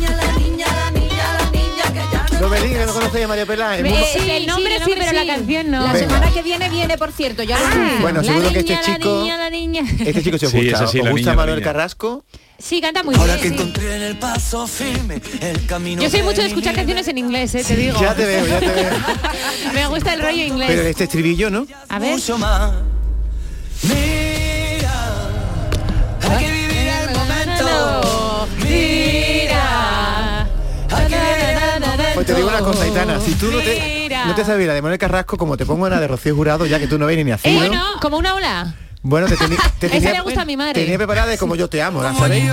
digas que no conocéis a María Peláez. Me- Muy- eh, el nombre sí, pero la canción no. La Venga. semana que viene viene, por cierto. Ya lo Bueno, La seguro que niña, este la chico- niña, la niña. Este chico se os Sí, gusta. esa sí, ¿Os la gusta niña, la Manuel niña. Carrasco? Sí, canta muy Ahora que bien. encontré en el paso firme el camino Yo soy mucho de escuchar canciones en inglés, eh, te digo. Ya te veo, ya te veo. Me gusta el rollo inglés. Pero este estribillo, ¿no? A ver. mucho más. Mira, hay que vivir el momento. Mira, Pues te digo una cosa, Aitana, si tú no te, Mira. no te sabes la de Manuel Carrasco, como te pongo una de Rocío Jurado, ya que tú no vienes ni Eh, así, bueno, como una ola. Bueno, te, teni- te Esa tenía, le gusta a mi madre. tenía preparada de como yo te amo, ¿la sabéis?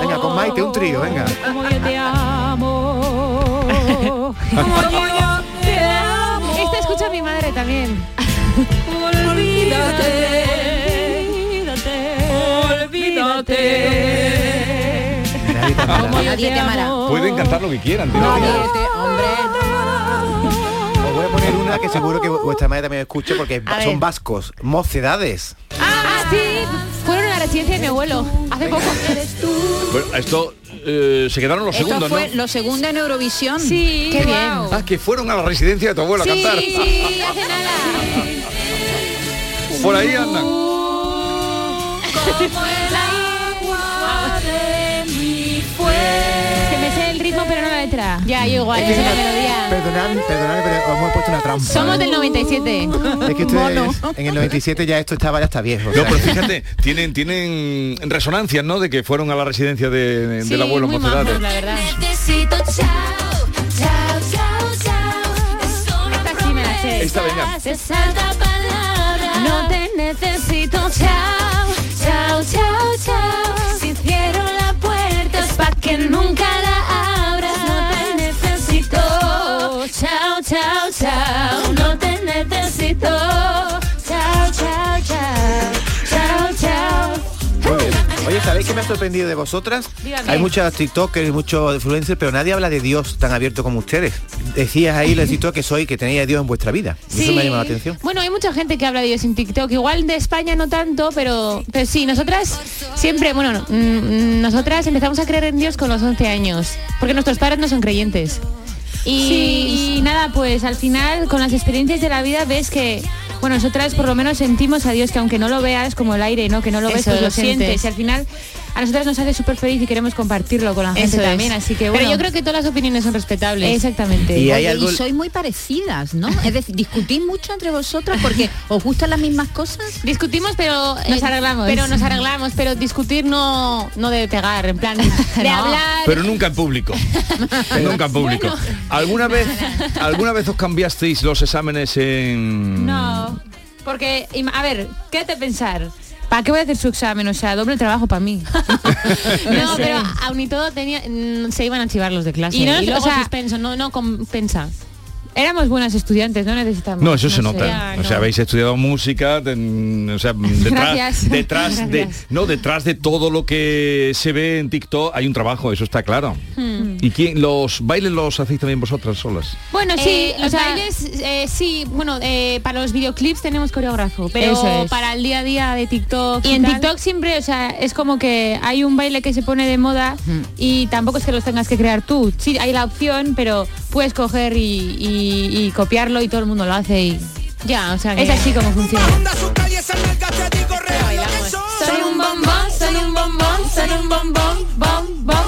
Venga, con Maite, un trío, venga. Como yo te amo. Como yo te amo. Esta escucha a mi madre también. Olvídate. Como nadie te amará. Pueden cantar lo que quieran. tío. Nadie te- hombre. Os voy a poner una que seguro que vu- vuestra madre también escuche porque A son ver. vascos, mocedades. Ah, sí. Fueron a la residencia de mi abuelo hace poco. Bueno, esto eh, se quedaron los Esto segundos, fue ¿no? lo segundo en Eurovisión. Sí, Qué bien. Ah, que fueron a la residencia de tu abuelo a cantar. sí, hace nada. Por ahí andan. Como el letra. Ya, yo igual, Es que yo sé la melodía. Perdonad, perdonad, pero os hemos puesto una trampa. Somos del 97. Es que ustedes, en el 97 ya esto estaba ya está viejo. No, pero fíjate, tienen, tienen resonancias, ¿no? De que fueron a la residencia de, Sí, del abuelo muy majos, la verdad. Necesito chao, chao, chao, chao. Es solo Esta venga. No te necesito, chao, chao, chao, chao. Si cierro la puerta es pa' que nunca chao, chao, chao, chao, chao. Muy bien. Oye, ¿sabéis qué me ha sorprendido de vosotras? Dígame. Hay muchas TikTokers y muchos influencers, pero nadie habla de Dios tan abierto como ustedes. Decías ahí, les que soy, que tenéis a Dios en vuestra vida. Y Eso me ha llamado la atención. Bueno, hay mucha gente que habla de Dios en TikTok. Igual de España no tanto, pero, pero sí, nosotras siempre, bueno, no, mm, nosotras empezamos a creer en Dios con los 11 años, porque nuestros padres no son creyentes. Y, y nada, pues al final con las experiencias de la vida ves que, bueno, nosotras por lo menos sentimos a Dios que aunque no lo veas como el aire, ¿no? Que no lo ves, Eso, pues lo lo sientes. sientes. Y al final a nosotras nos hace súper feliz y queremos compartirlo con la gente Eso es. también. Así que bueno. Pero yo creo que todas las opiniones son respetables. Exactamente. Y hay Oye, algo... y sois muy parecidas, ¿no? Es decir, discutís mucho entre vosotras porque os gustan las mismas cosas. Discutimos, pero Nos eh, arreglamos. Pero nos arreglamos, pero discutir no no de pegar, en plan de No. hablar. Pero nunca en público. nunca en público. ¿Alguna vez alguna vez os cambiasteis los exámenes en No, porque, a ver, quédate a pensar. ¿Para qué voy a hacer su examen? O sea, doble trabajo para mí. No, pero aún y todo tenía, mm, se iban a archivar los de clase. Y Y, no- luego o sea- suspenso, no, no compensa. Éramos buenas estudiantes, no necesitamos. No, eso se nota. Ya, O sea, habéis estudiado música, ten- o sea, detrás, detrás de no, detrás de todo lo que se ve en TikTok hay un trabajo, eso está claro. Hmm. ¿Y quién los bailes los hacéis también vosotras solas? Bueno, sí, Eh, o los sea, bailes, eh, sí, bueno, eh, para los videoclips tenemos coreógrafo, pero Eso es. para el día a día de TikTok Y en tal- TikTok siempre, o sea, es como que hay un baile que se pone de moda y tampoco es que los tengas que crear tú. Sí, hay la opción, pero puedes coger y, y- y copiarlo y todo el mundo lo hace y ya, o sea, que es así como funciona. Soy un bombón, soy un bombón, soy un bombón, bom, bom.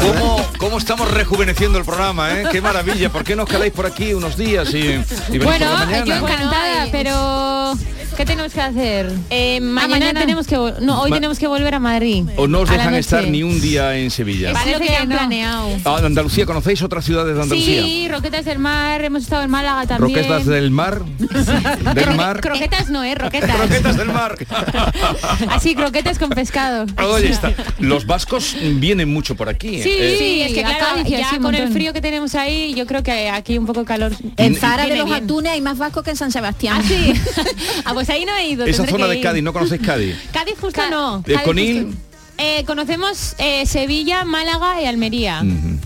¿Cómo, cómo estamos rejuveneciendo el programa, eh? Qué maravilla. ¿Por qué no os quedáis por aquí unos días y, y venís Bueno, por la mañana? yo encantada, Bueno, pero ¿qué tenemos que hacer? Eh, mañana, mañana. tenemos que no, hoy Ma- tenemos que volver a Madrid. ¿O no os dejan estar ni un día en Sevilla? Es lo que, que han no. planeado. Ah, Andalucía, ¿conocéis otras ciudades de Andalucía? Sí, Roquetas del Mar, hemos estado en Málaga también. Roquetas del mar, del mar, Croquetas no, eh, roquetas. roquetas del mar. Así, croquetas con pescado. Oye, está. Los vascos vienen mucho por aquí. Sí, eh. Sí, es que claro, ya con el frío que tenemos ahí, yo creo que aquí un poco de calor. En Zara de los bien. Atunes hay más vascos que en San Sebastián. Ah, sí. Pues ahí no he ido. Esa zona que de. Cádiz, ¿no conocéis Cádiz? Cádiz justo no. Eh, Cádiz Conil. justo- Eh, conocemos eh, Sevilla, Málaga y Almería.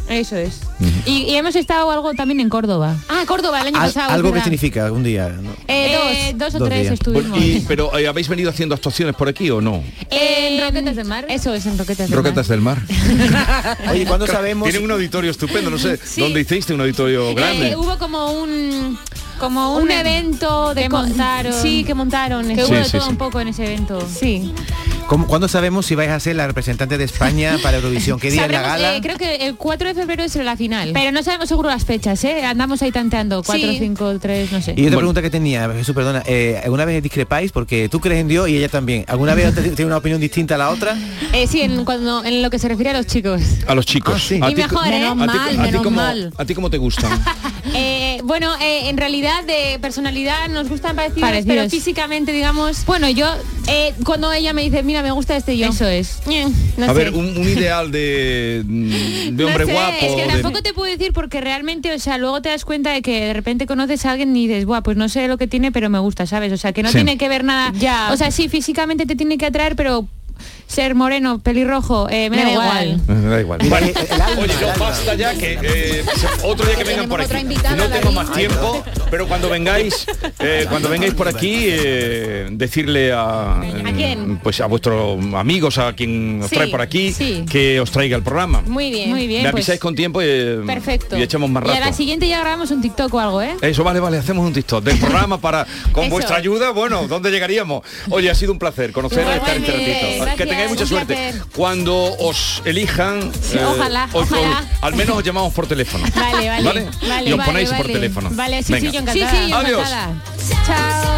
Eso es. Y, y hemos estado algo también en Córdoba. Ah, Córdoba el año Al- pasado. algo que significa algún día. ¿no? Eh, dos, dos o Dos tres días. estuvimos. Y- pero eh, habéis venido haciendo actuaciones por aquí o no? en Roquetas del Mar. Eso es en Roquetas del Roquetas del mar. Oye, ¿cuándo sabemos? Tienen un auditorio estupendo, no sé, Sí. ¿dónde hiciste un auditorio Mar. grande? Eh, hubo como un Como un, un- evento de que montaron. Sí, que montaron. Que Sí, hubo de sí, todo sí. un poco en ese evento. Sí. ¿Cómo- ¿Cuándo sabemos si vais a ser la representante de España para Eurovisión? ¿Qué día es la gala? eh, creo que el 4 de febrero es la final. Pero no sabemos seguro las fechas, ¿eh? Andamos ahí tanteando. 4, Sí. 5, 3, no sé. Y otra pregunta que tenía, Jesús, perdona, eh, ¿alguna vez discrepáis? Porque tú crees en Dios y ella también. ¿Alguna vez tiene una opinión distinta a la otra? Eh, sí, en, cuando, en lo que se refiere a los chicos. A los chicos. Ah, sí. ¿A Y ti- mejor, ¿eh? A ti- mal, a ti menos cómo- mal. ¿A ti cómo te gustan? Bueno, eh, en realidad de personalidad nos gustan parecidos, Parecidos. pero físicamente, digamos, bueno, yo eh, cuando ella me dice, mira, me gusta este yo. Eso es. Eh, no a sé. ver, un, un ideal de, de hombre No sé, guapo. Es que de- tampoco te puedo decir porque realmente, o sea, luego te das cuenta de que de repente conoces a alguien y dices, buah, pues no sé lo que tiene, pero me gusta, ¿sabes? O sea, que no Sí. tiene que ver nada. Ya. O sea, sí, físicamente te tiene que atraer, pero ser moreno, pelirrojo, eh, me, da igual. Me da igual. Vale. Oye, no basta ya que eh, otro día que vengan por aquí. No tengo más tiempo, pero cuando vengáis, eh, cuando vengáis por aquí, eh, decirle a, quién? pues a vuestros amigos, a quien os Sí, trae por aquí, sí. que os traiga el programa. Muy bien, muy bien. Me pues, avisáis con tiempo y, perfecto. y echamos más Y a rato. la siguiente ya grabamos un TikTok o algo, ¿eh? Eso, vale, vale, hacemos un TikTok del programa para, con Eso. vuestra ayuda, bueno, ¿dónde llegaríamos? Oye, ha sido un placer conocer a estar este Igualmente, ratito. Tengáis mucha suerte. Cuando os elijan, eh, ojalá, os- os- ojalá. al menos os llamamos por teléfono. Vale, vale. ¿Vale? vale y os vale, ponéis por vale. teléfono. Vale, sí, Venga. sí, yo encantada. Sí, sí, yo Adiós. encantada. Chao.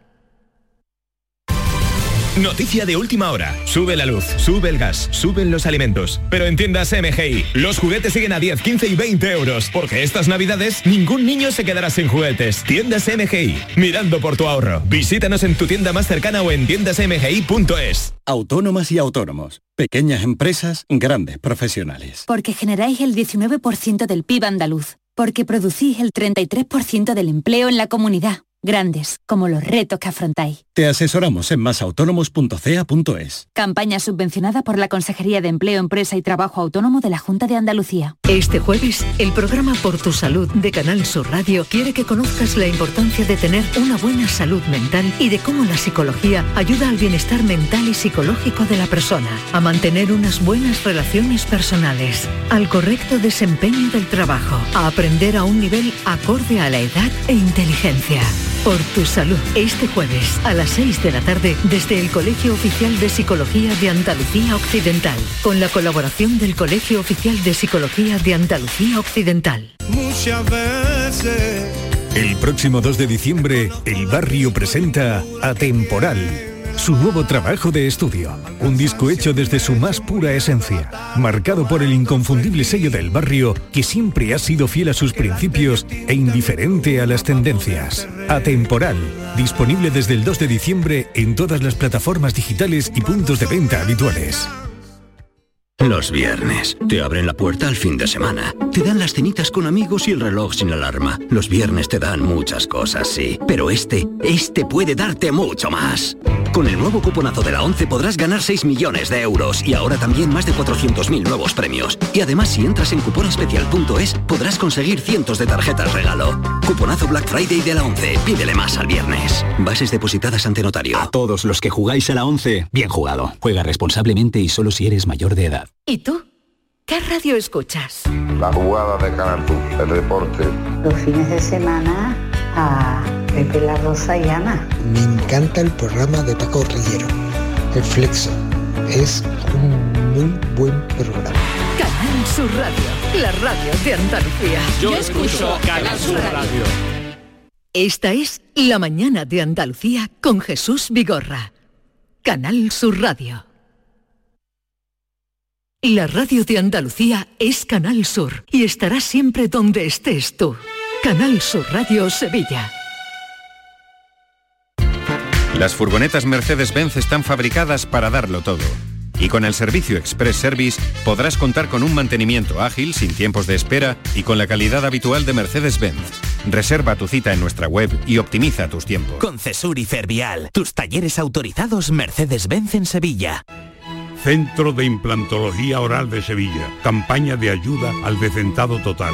Noticia de última hora. Sube la luz, sube el gas, suben los alimentos. Pero en tiendas MGI, los juguetes siguen a 10, 15 y 20 euros. Porque estas navidades ningún niño se quedará sin juguetes. Tiendas MGI, mirando por tu ahorro. Visítanos en tu tienda más cercana o en tiendasmgi.es. Autónomas y autónomos. Pequeñas empresas, grandes profesionales. Porque generáis el 19% del PIB andaluz. Porque producís el 33% del empleo en la comunidad. Grandes, como los retos que afrontáis. Te asesoramos en masautónomos.ca.es. Campaña subvencionada por la Consejería de Empleo, Empresa y Trabajo Autónomo de la Junta de Andalucía. Este jueves, el programa Por tu Salud de Canal Sur Radio quiere que conozcas la importancia de tener una buena salud mental y de cómo la psicología ayuda al bienestar mental y psicológico de la persona, a mantener unas buenas relaciones personales, al correcto desempeño del trabajo, a aprender a un nivel acorde a la edad e inteligencia. Por tu salud, este jueves a las 6 de la tarde desde el Colegio Oficial de Psicología de Andalucía Occidental, con la colaboración del Colegio Oficial de Psicología de Andalucía Occidental. Muchas veces. El próximo 2 de diciembre, el barrio presenta Atemporal, su nuevo trabajo de estudio. Un disco hecho desde su más pura esencia, marcado por el inconfundible sello del barrio que siempre ha sido fiel a sus principios e indiferente a las tendencias. Atemporal, disponible desde el 2 de diciembre en todas las plataformas digitales y puntos de venta habituales. Los viernes. Te abren la puerta al fin de semana. Te dan las cenitas con amigos y el reloj sin alarma. Los viernes te dan muchas cosas, sí. Pero este, este puede darte mucho más. Con el nuevo cuponazo de la 11 podrás ganar 6 millones de euros y ahora también más de 400.000 nuevos premios. Y además si entras en cuponespecial.es podrás conseguir cientos de tarjetas regalo. Cuponazo Black Friday de la 11. Pídele más al viernes. Bases depositadas ante notario. A todos los que jugáis a la 11, bien jugado. Juega responsablemente y solo si eres mayor de edad. ¿Y tú? ¿Qué radio escuchas? La jugada de Canal el deporte. Los fines de semana a Pepe la Rosa y Ana. Me encanta el programa de Paco Rillero, El Flexo. Es un muy buen programa. Canal Sur Radio, la radio de Andalucía. Yo escucho Canal Sur Radio. Esta es La mañana de Andalucía con Jesús Vigorra. Canal Sur Radio. La radio de Andalucía es Canal Sur y estará siempre donde estés tú. Canal Sur Radio Sevilla. Las furgonetas Mercedes-Benz están fabricadas para darlo todo. Y con el servicio Express Service podrás contar con un mantenimiento ágil, sin tiempos de espera y con la calidad habitual de Mercedes-Benz. Reserva tu cita en nuestra web y optimiza tus tiempos. Con Cesur y Fervial, tus talleres autorizados Mercedes-Benz en Sevilla. Centro de Implantología Oral de Sevilla. Campaña de ayuda al decentado total.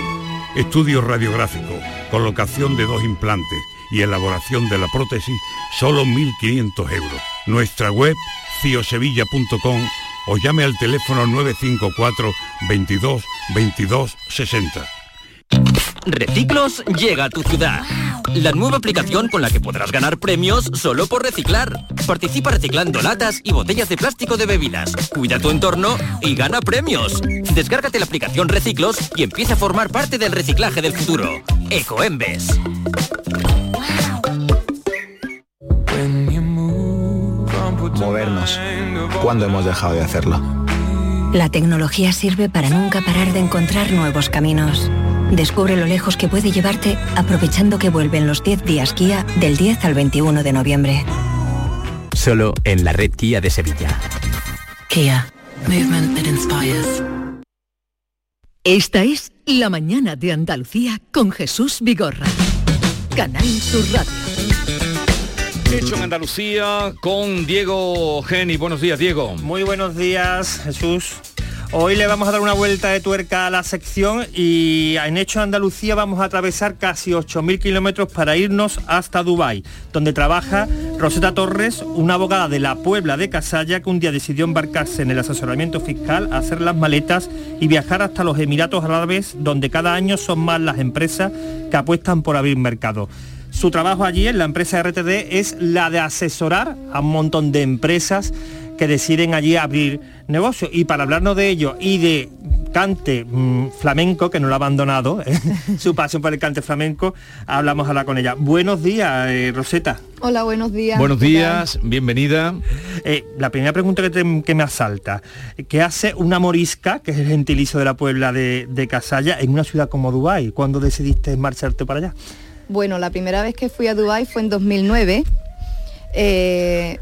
Estudio radiográfico, colocación de dos implantes y elaboración de la prótesis, solo 1.500 euros. Nuestra web, ciosevilla.com o llame al teléfono 954 22 22 60. Reciclos llega a tu ciudad. La nueva aplicación con la que podrás ganar premios solo por reciclar. Participa reciclando latas y botellas de plástico de bebidas. Cuida tu entorno y gana premios. Descárgate la aplicación Reciclos y empieza a formar parte del reciclaje del futuro. Ecoembes. Movernos. ¿Cuándo hemos dejado de hacerlo? La tecnología sirve para nunca parar de encontrar nuevos caminos. Descubre lo lejos que puede llevarte aprovechando que vuelven los 10 días Kia del 10 al 21 de noviembre. Solo en la red Kia de Sevilla. Kia. Movement that inspires. Esta es La mañana de Andalucía con Jesús Vigorra. Canal Sur Radio. Hecho en Andalucía con Diego Geni. Buenos días, Diego. Muy buenos días, Jesús. Hoy le vamos a dar una vuelta de tuerca a la sección y en Hecho Andalucía vamos a atravesar casi 8.000 kilómetros para irnos hasta Dubái, donde trabaja Roseta Torres, una abogada de la Puebla de Casalla que un día decidió embarcarse en el asesoramiento fiscal, hacer las maletas y viajar hasta los Emiratos Árabes, donde cada año son más las empresas que apuestan por abrir mercado. Su trabajo allí en la empresa RTD es la de asesorar a un montón de empresas que deciden allí abrir negocio. Y para hablarnos de ello y de cante mm, flamenco, que no lo ha abandonado, ¿eh? su pasión por el cante flamenco, hablamos ahora con ella. Buenos días, eh, Roseta. Hola, buenos días. Buenos días, bienvenida. Eh, la primera pregunta que, te- que me asalta, ¿qué hace una morisca, que es el gentilicio de la Puebla de, de Casalla, en una ciudad como Dubái? ¿Cuándo decidiste marcharte para allá? Bueno, la primera vez que fui a Dubái fue en 2009. Eh,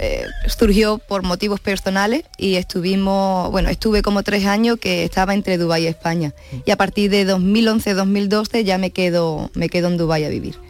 eh, surgió por motivos personales y estuvimos, bueno, estuve como tres años que estaba entre Dubái y España. Y a partir de 2011-2012 ya me quedo, me quedo en Dubái a vivir.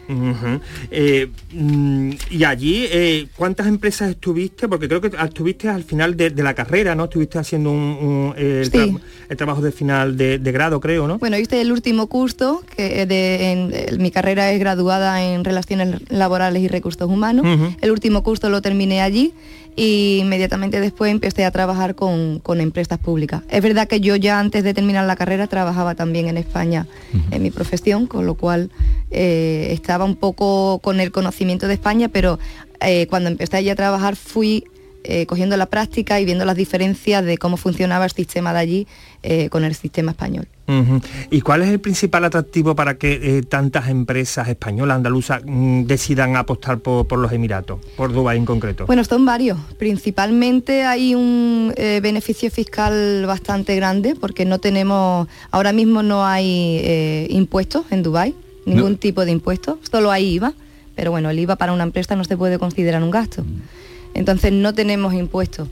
Eh, mm, y allí, eh, ¿cuántas empresas estuviste? Porque creo que estuviste al final de, de la carrera, ¿no? Estuviste haciendo un, un- el, Sí. tra- el trabajo de final de, de grado, creo, ¿no? Bueno, hice el último curso, que de, en- el- mi carrera es graduada en Relaciones Laborales y Recursos Humanos. El último curso lo terminé allí y inmediatamente después empecé a trabajar con, con empresas públicas. Es verdad que yo ya antes de terminar la carrera trabajaba también en España en mi profesión, con lo cual eh, estaba un poco con el conocimiento de España, pero eh, cuando empecé allí a trabajar fui eh, cogiendo la práctica y viendo las diferencias de cómo funcionaba el sistema de allí eh, con el sistema español. ¿Y cuál es el principal atractivo para que eh, tantas empresas españolas, andaluzas, mm, decidan apostar por, por los Emiratos, por Dubái en concreto? Bueno, son varios. Principalmente hay un eh, beneficio fiscal bastante grande porque no tenemos, ahora mismo no hay eh, impuestos en Dubái, ningún tipo de impuesto, solo hay IVA, pero bueno, el IVA para una empresa no se puede considerar un gasto. Entonces no tenemos impuestos.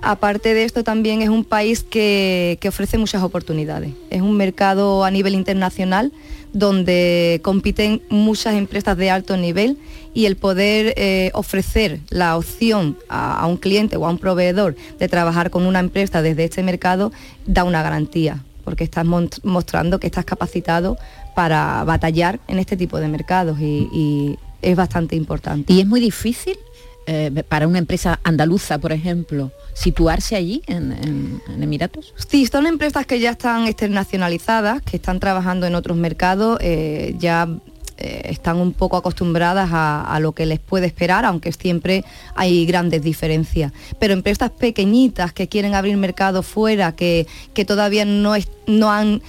Aparte de esto, también es un país que, que ofrece muchas oportunidades. Es un mercado a nivel internacional donde compiten muchas empresas de alto nivel y el poder eh, ofrecer la opción a, un cliente o a un proveedor de trabajar con una empresa desde este mercado da una garantía, porque estás mostrando que estás capacitado para batallar en este tipo de mercados y es bastante importante. Y es muy difícil eh, para una empresa andaluza, por ejemplo, situarse allí en, Emiratos. Sí, son empresas que ya están externacionalizadas, que están trabajando en otros mercados, eh, ya eh, están un poco acostumbradas a, lo que les puede esperar, aunque siempre hay grandes diferencias. Pero empresas pequeñitas que quieren abrir mercado fuera, que, que todavía no, no han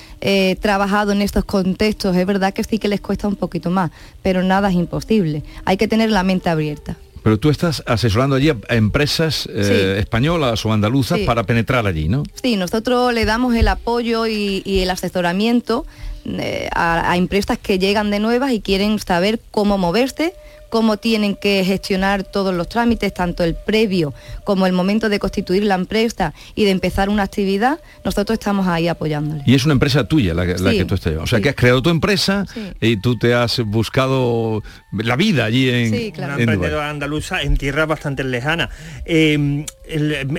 trabajado en estos contextos, es verdad que sí que les cuesta un poquito más, pero nada es imposible. Hay que tener la mente abierta. Pero tú estás asesorando allí a empresas eh, Sí. españolas o andaluzas Sí. para penetrar allí, ¿no? Sí, nosotros le damos el apoyo y, y el asesoramiento eh, a, a empresas que llegan de nuevas y quieren saber cómo moverse, cómo tienen que gestionar todos los trámites, tanto el previo como el momento de constituir la empresa y de empezar una actividad, nosotros estamos ahí apoyándoles. Y es una empresa tuya la, que- la Sí, que tú estás. O sea, sí. que has creado tu empresa Sí. y tú te has buscado la vida allí en, Una en Dubái. emprendedora andaluza en tierras bastante lejanas. Eh,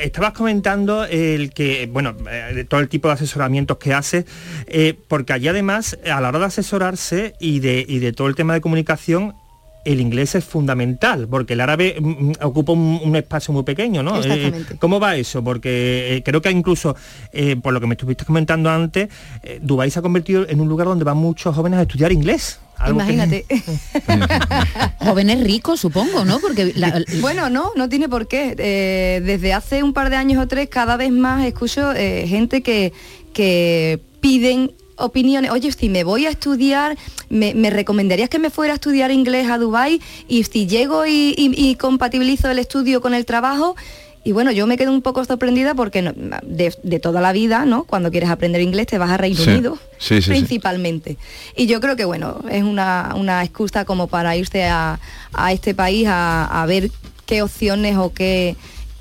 estabas comentando el que, bueno, eh, de todo el tipo de asesoramientos que hace, eh, porque allí además, a la hora de asesorarse y de, y de todo el tema de comunicación, el inglés es fundamental, porque el árabe mm, mm, ocupa un, un espacio muy pequeño, ¿no? Exactamente. Eh, ¿Cómo va eso? Porque eh, creo que incluso, eh, por lo que me estuviste comentando antes, eh, Dubái se ha convertido en un lugar donde van muchos jóvenes a estudiar inglés. Algo que- Imagínate. Jóvenes ricos, supongo, ¿no? Porque la- Bueno, no, no tiene por qué. Eh, desde hace un par de años o tres, cada vez más escucho eh, gente que, que piden opiniones. Oye, si me voy a estudiar, me, me recomendarías que me fuera a estudiar inglés a Dubai y si llego y, y- y compatibilizo el estudio con el trabajo. y bueno, yo me quedo un poco sorprendida porque no- de, de toda la vida, ¿no? Cuando quieres aprender inglés te vas a Reino Sí. Unido, Sí, sí, sí. principalmente. Y yo creo que, bueno, es una, una excusa como para irse a, a este país a, a ver qué opciones o qué,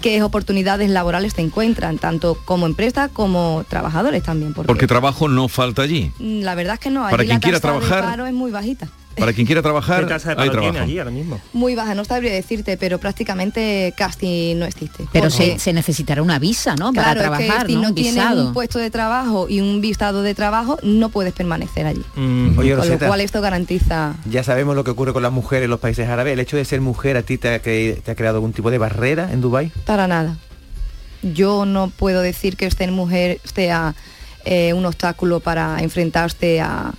qué oportunidades laborales te encuentran, tanto como empresa como trabajadores también. Porque, Porque trabajo no falta allí. la verdad es que no, allí Para quien la quiera de trabajar- paro es muy bajita. Para quien quiera trabajar, ¿Qué tasa de hay trabajo. allí ahora mismo? Muy baja, no sabría decirte, pero prácticamente casi no existe. Pero se, se necesitará una visa, ¿no? Para Claro, es que trabajar, si ¿no? no Un tienes visado. un puesto de trabajo y un visado de trabajo, no puedes permanecer allí. Mm. Oye, Con lo cual esto garantiza... ya sabemos lo que ocurre con las mujeres en los países árabes. ¿El hecho de ser mujer a ti te ha, cre- te ha creado algún tipo de barrera en Dubái? Para nada. Yo no puedo decir que ser mujer sea eh, un obstáculo para enfrentarse a,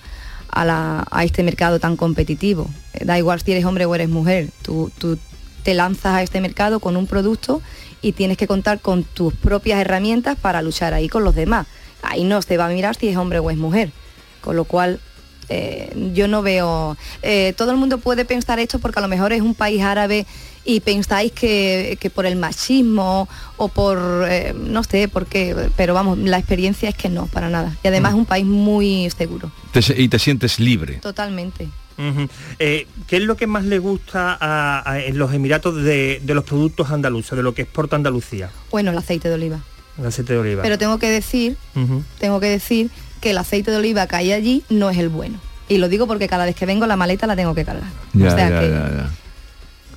a la- este mercado tan competitivo. Eh, Da igual si eres hombre o eres mujer. Tú, tú te lanzas a este mercado con un producto y tienes que contar con tus propias herramientas para luchar ahí con los demás. Ahí no se va a mirar si es hombre o es mujer. Con lo cual, eh, yo no veo... eh, todo el mundo puede pensar esto porque a lo mejor es un país árabe y pensáis que, que por el machismo o por, eh, no sé, por qué, pero vamos, la experiencia es que no, para nada. Y además es un país muy seguro, Te y te sientes libre. totalmente. Eh, ¿Qué es lo que más le gusta a- a- en los Emiratos de, de los productos andaluces, de lo que exporta Andalucía? Bueno, el aceite de oliva. El aceite de oliva. Pero tengo que decir, tengo que decir que el aceite de oliva que hay allí no es el bueno. Y lo digo porque cada vez que vengo la maleta la tengo que cargar. Ya, o sea ya, que ya,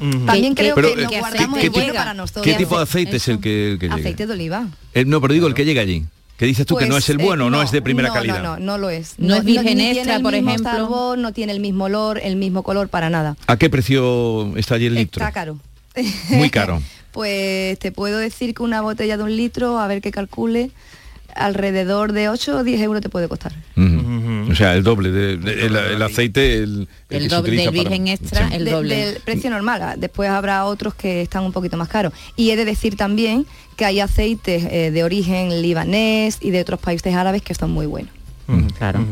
ya. también creo Pero, que eh, nos ¿qué- guardamos qué el bueno tipo- para nosotros. ¿Qué tipo de aceite es el que, el que llega? Aceite de oliva. Eh, no, pero digo el que llega allí. Que dices tú que no Pues, es el eh, bueno, no, es de primera no, calidad. No, no, no lo es. No es virgen extra, por mismo ejemplo. sabor, no tiene el mismo olor, el mismo color, para nada. ¿A qué precio está allí el litro? Está caro. Muy caro. Pues te puedo decir que una botella de un litro, a ver que calcule, alrededor de 8 o 10 euros te puede costar. O sea, el doble. de- de- el, el aceite, el, el doble del para- virgen extra, Sí. el De- doble. del precio normal. Después habrá otros que están un poquito más caros. Y he de decir también que hay aceites eh, de origen libanés y de otros países árabes que son muy buenos. Claro.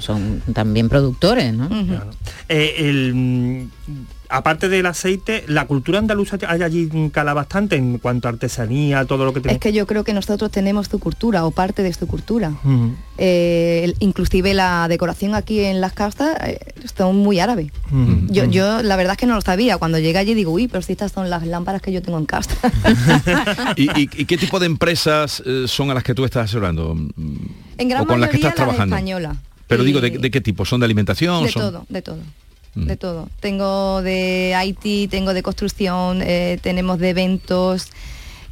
Son también productores, ¿no? Eh, el, aparte del aceite, la cultura andaluza hay allí cala bastante en cuanto a artesanía, todo lo que Es tenemos. que yo creo que nosotros tenemos su cultura o parte de su cultura. Eh, el- inclusive la decoración aquí en las casas eh, son muy árabes. Ujú. Yo, yo la verdad es que no lo sabía. Cuando llegué allí digo, uy, pero si estas son las lámparas que yo tengo en casa. ¿Y, y- y qué tipo de empresas eh, son a las que tú estás asesorando? en gran ¿O con las que mayoría estás trabajando? españolas. Pero Y- digo, ¿de, de qué tipo? ¿Son de alimentación? De son... todo, de todo. Mm. De todo. Tengo de IT, tengo de construcción, eh, tenemos de eventos,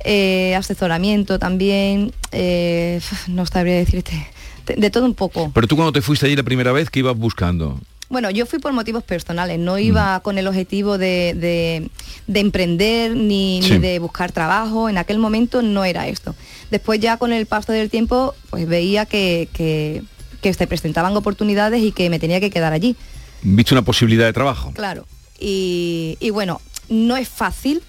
eh, asesoramiento también, eh, no sabría decirte, de, de todo un poco. Pero tú cuando te fuiste allí la primera vez, ¿qué ibas buscando? Bueno, yo fui por motivos personales, no Mm. iba con el objetivo de, de- de emprender ni, Sí. ni de buscar trabajo, en aquel momento no era esto. Después ya con el paso del tiempo, pues veía que, que- que se presentaban oportunidades y que me tenía que quedar allí. ¿Viste una posibilidad de trabajo? Claro. Y, y bueno, no es fácil,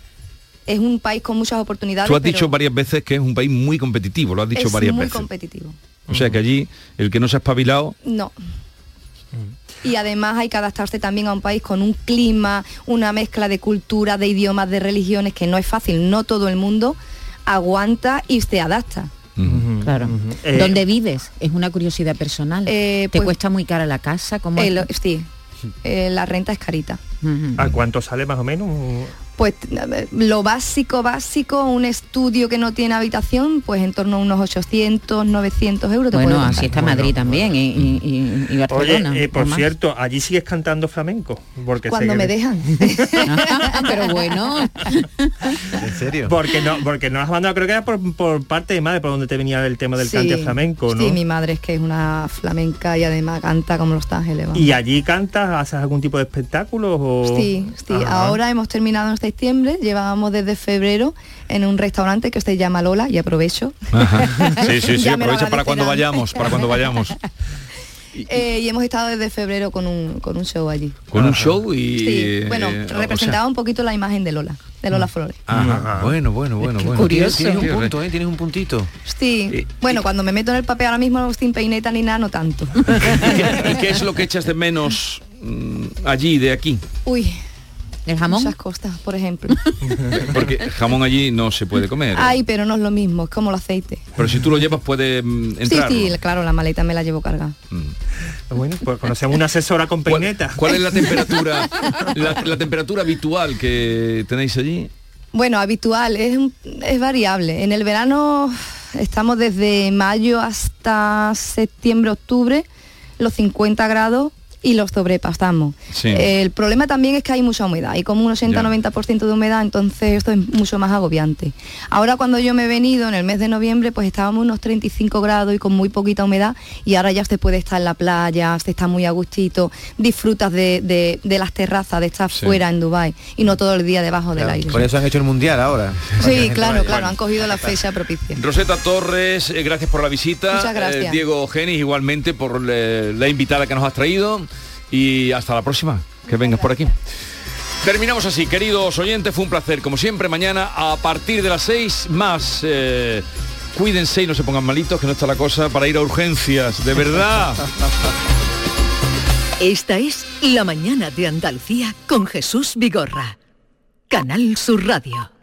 es un país con muchas oportunidades. Tú has pero dicho varias veces que es un país muy competitivo, lo has dicho es varias muy veces. competitivo. O sea que allí el que no se ha espabilado, No. Y además hay que adaptarse también a un país con un clima, una mezcla de cultura, de idiomas, de religiones, que no es fácil. No todo el mundo aguanta y se adapta. Claro. Eh, ¿Dónde vives? Es una curiosidad personal. ¿Te pues- cuesta muy cara la casa? ¿Cómo El- es? sí, eh, la renta es carita. ¿A cuánto sale más o menos? Pues lo básico, básico, un estudio que no tiene habitación, pues en torno a unos 800, 900 euros. te Bueno, puede así está Madrid también y, y- y- y Oye, Barcelona. eh, por cierto, allí sigues cantando flamenco. Porque Cuando que- me dejan. Pero bueno. ¿En serio? Porque no, porque no has mandado, creo que era por, por parte de madre, por donde te venía el tema del Sí, cante flamenco, ¿no? Sí, mi madre es que es una flamenca y además canta como los ángeles. ¿Y allí cantas, haces algún tipo de espectáculo? O... Sí, sí. Ajá. Ahora hemos terminado en septiembre, llevábamos desde febrero en un restaurante que se llama Lola y aprovecho. sí, sí, sí, aprovecha para cuando vayamos, para cuando vayamos. Eh, y hemos estado desde febrero con un, con un show allí. Con un show y... Sí, eh, bueno, o sea, representaba un poquito la imagen de Lola, de Lola Flores. Ajá, Bueno, bueno, bueno, bueno. Tienes, tienes un Sí, punto, ¿eh? Tienes un puntito. Sí, bueno, cuando me meto en el papel ahora mismo sin peineta ni nada, no tanto. ¿Y qué, y qué es lo que echas de menos mm, allí, de aquí? Uy, ¿El jamón? Muchas costas, por ejemplo. Porque jamón allí no se puede comer. Ay, pero no es lo mismo, es como el aceite. Pero si tú lo llevas puede mm, entrar. Sí, sí, claro, la maleta me la llevo cargada. Bueno, pues conocemos una asesora con peineta. ¿Cuál es la temperatura, la, la temperatura habitual que tenéis allí? Bueno, habitual, es, es variable. En el verano estamos desde mayo hasta septiembre, octubre, los 50 grados y los sobrepasamos. Sí. El problema también es que hay mucha humedad, hay como un Ya. 80-90% de humedad, entonces esto es mucho más agobiante. Ahora cuando yo me he venido en el mes de noviembre, pues estábamos unos 35 grados y con muy poquita humedad y ahora ya se puede estar en la playa, se está muy a gustito, disfrutas de, de- de las terrazas, de estar Sí. fuera en Dubai y no todo el día debajo del aire. Por eso han hecho el mundial ahora. Sí, claro, claro, han cogido la fecha propicia. Roseta Torres, eh, gracias por la visita. Muchas gracias. Eh, Diego Genis, igualmente por eh, la invitada que nos has traído. Y hasta la próxima, que vengas por aquí. Terminamos así, queridos oyentes, fue un placer. Como siempre, mañana a partir de las 6 más. eh, cuídense y no se pongan malitos, que no está la cosa para ir a urgencias, de verdad. Esta es La mañana de Andalucía con Jesús Vigorra. Canal Sur Radio.